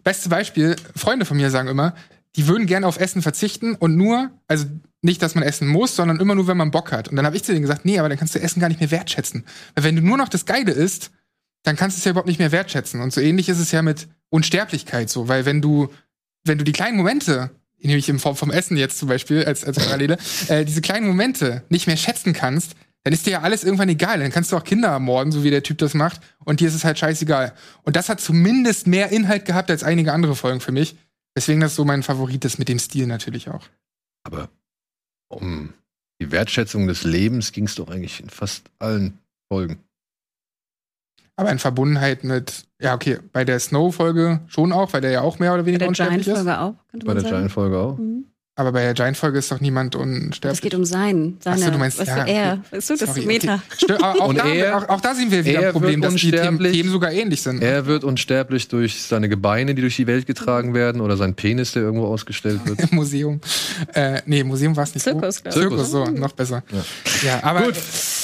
Beste Beispiel, Freunde von mir sagen immer, die würden gerne auf Essen verzichten und nur, also nicht, dass man essen muss, sondern immer nur, wenn man Bock hat. Und dann habe ich zu denen gesagt, nee, aber dann kannst du Essen gar nicht mehr wertschätzen. Weil wenn du nur noch das Geile isst, dann kannst du es ja überhaupt nicht mehr wertschätzen. Und so ähnlich ist es ja mit Unsterblichkeit so, weil wenn du, wenn du die kleinen Momente, nämlich in Form vom Essen jetzt zum Beispiel als, als Parallele, äh, diese kleinen Momente nicht mehr schätzen kannst, dann ist dir ja alles irgendwann egal. Dann kannst du auch Kinder ermorden, so wie der Typ das macht, und dir ist es halt scheißegal. Und das hat zumindest mehr Inhalt gehabt als einige andere Folgen für mich. Deswegen das so mein Favorit ist mit dem Stil natürlich auch. Aber um die Wertschätzung des Lebens ging es doch eigentlich in fast allen Folgen. Aber in Verbundenheit mit, ja, okay, bei der Snow-Folge schon auch, weil der ja auch mehr oder Bei weniger der unsterblich ist. Giant-Folge auch, könnte Bei man der sagen. Giant-Folge auch. Mhm. Aber bei der Giant-Folge ist doch niemand unsterblich. Es geht um sein, seine, Ach so, du meinst- weißt ja, er, okay. weißt du, das Sorry, ist Meta. okay. Aber auch, Und da, er- auch, auch da sehen wir wieder er ein Problem, dass die Themen. Themen sogar ähnlich sind. Er wird unsterblich durch seine Gebeine, die durch die Welt getragen werden, oder sein Penis, der irgendwo ausgestellt wird. Im Museum. Äh, nee, Museum war es nicht. Zirkus, ich. Zirkus, so, noch besser. Ja, aber Gut.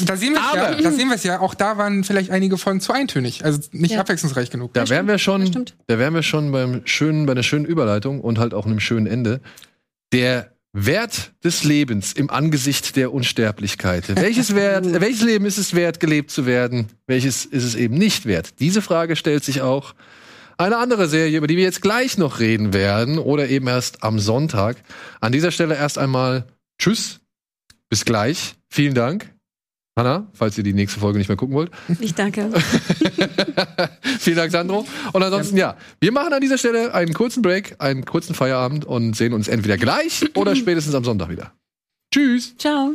da sehen wir es ja, Aber- da sehen wir es ja, auch da waren vielleicht einige Folgen zu eintönig, also nicht Ja. abwechslungsreich genug. Da wären wir schon, stimmt. da wären wir schon beim schönen, bei einer schönen Überleitung und halt auch einem schönen Ende. Der Wert des Lebens im Angesicht der Unsterblichkeit. Welches Wert, welches Leben ist es wert, gelebt zu werden? Welches ist es eben nicht wert? Diese Frage stellt sich auch eine andere Serie, über die wir jetzt gleich noch reden werden oder eben erst am Sonntag. An dieser Stelle erst einmal Tschüss, bis gleich, vielen Dank. Hanna, falls ihr die nächste Folge nicht mehr gucken wollt. Ich danke. Vielen Dank, Sandro. Und ansonsten, ja, wir machen an dieser Stelle einen kurzen Break, einen kurzen Feierabend und sehen uns entweder gleich oder spätestens am Sonntag wieder. Tschüss. Ciao.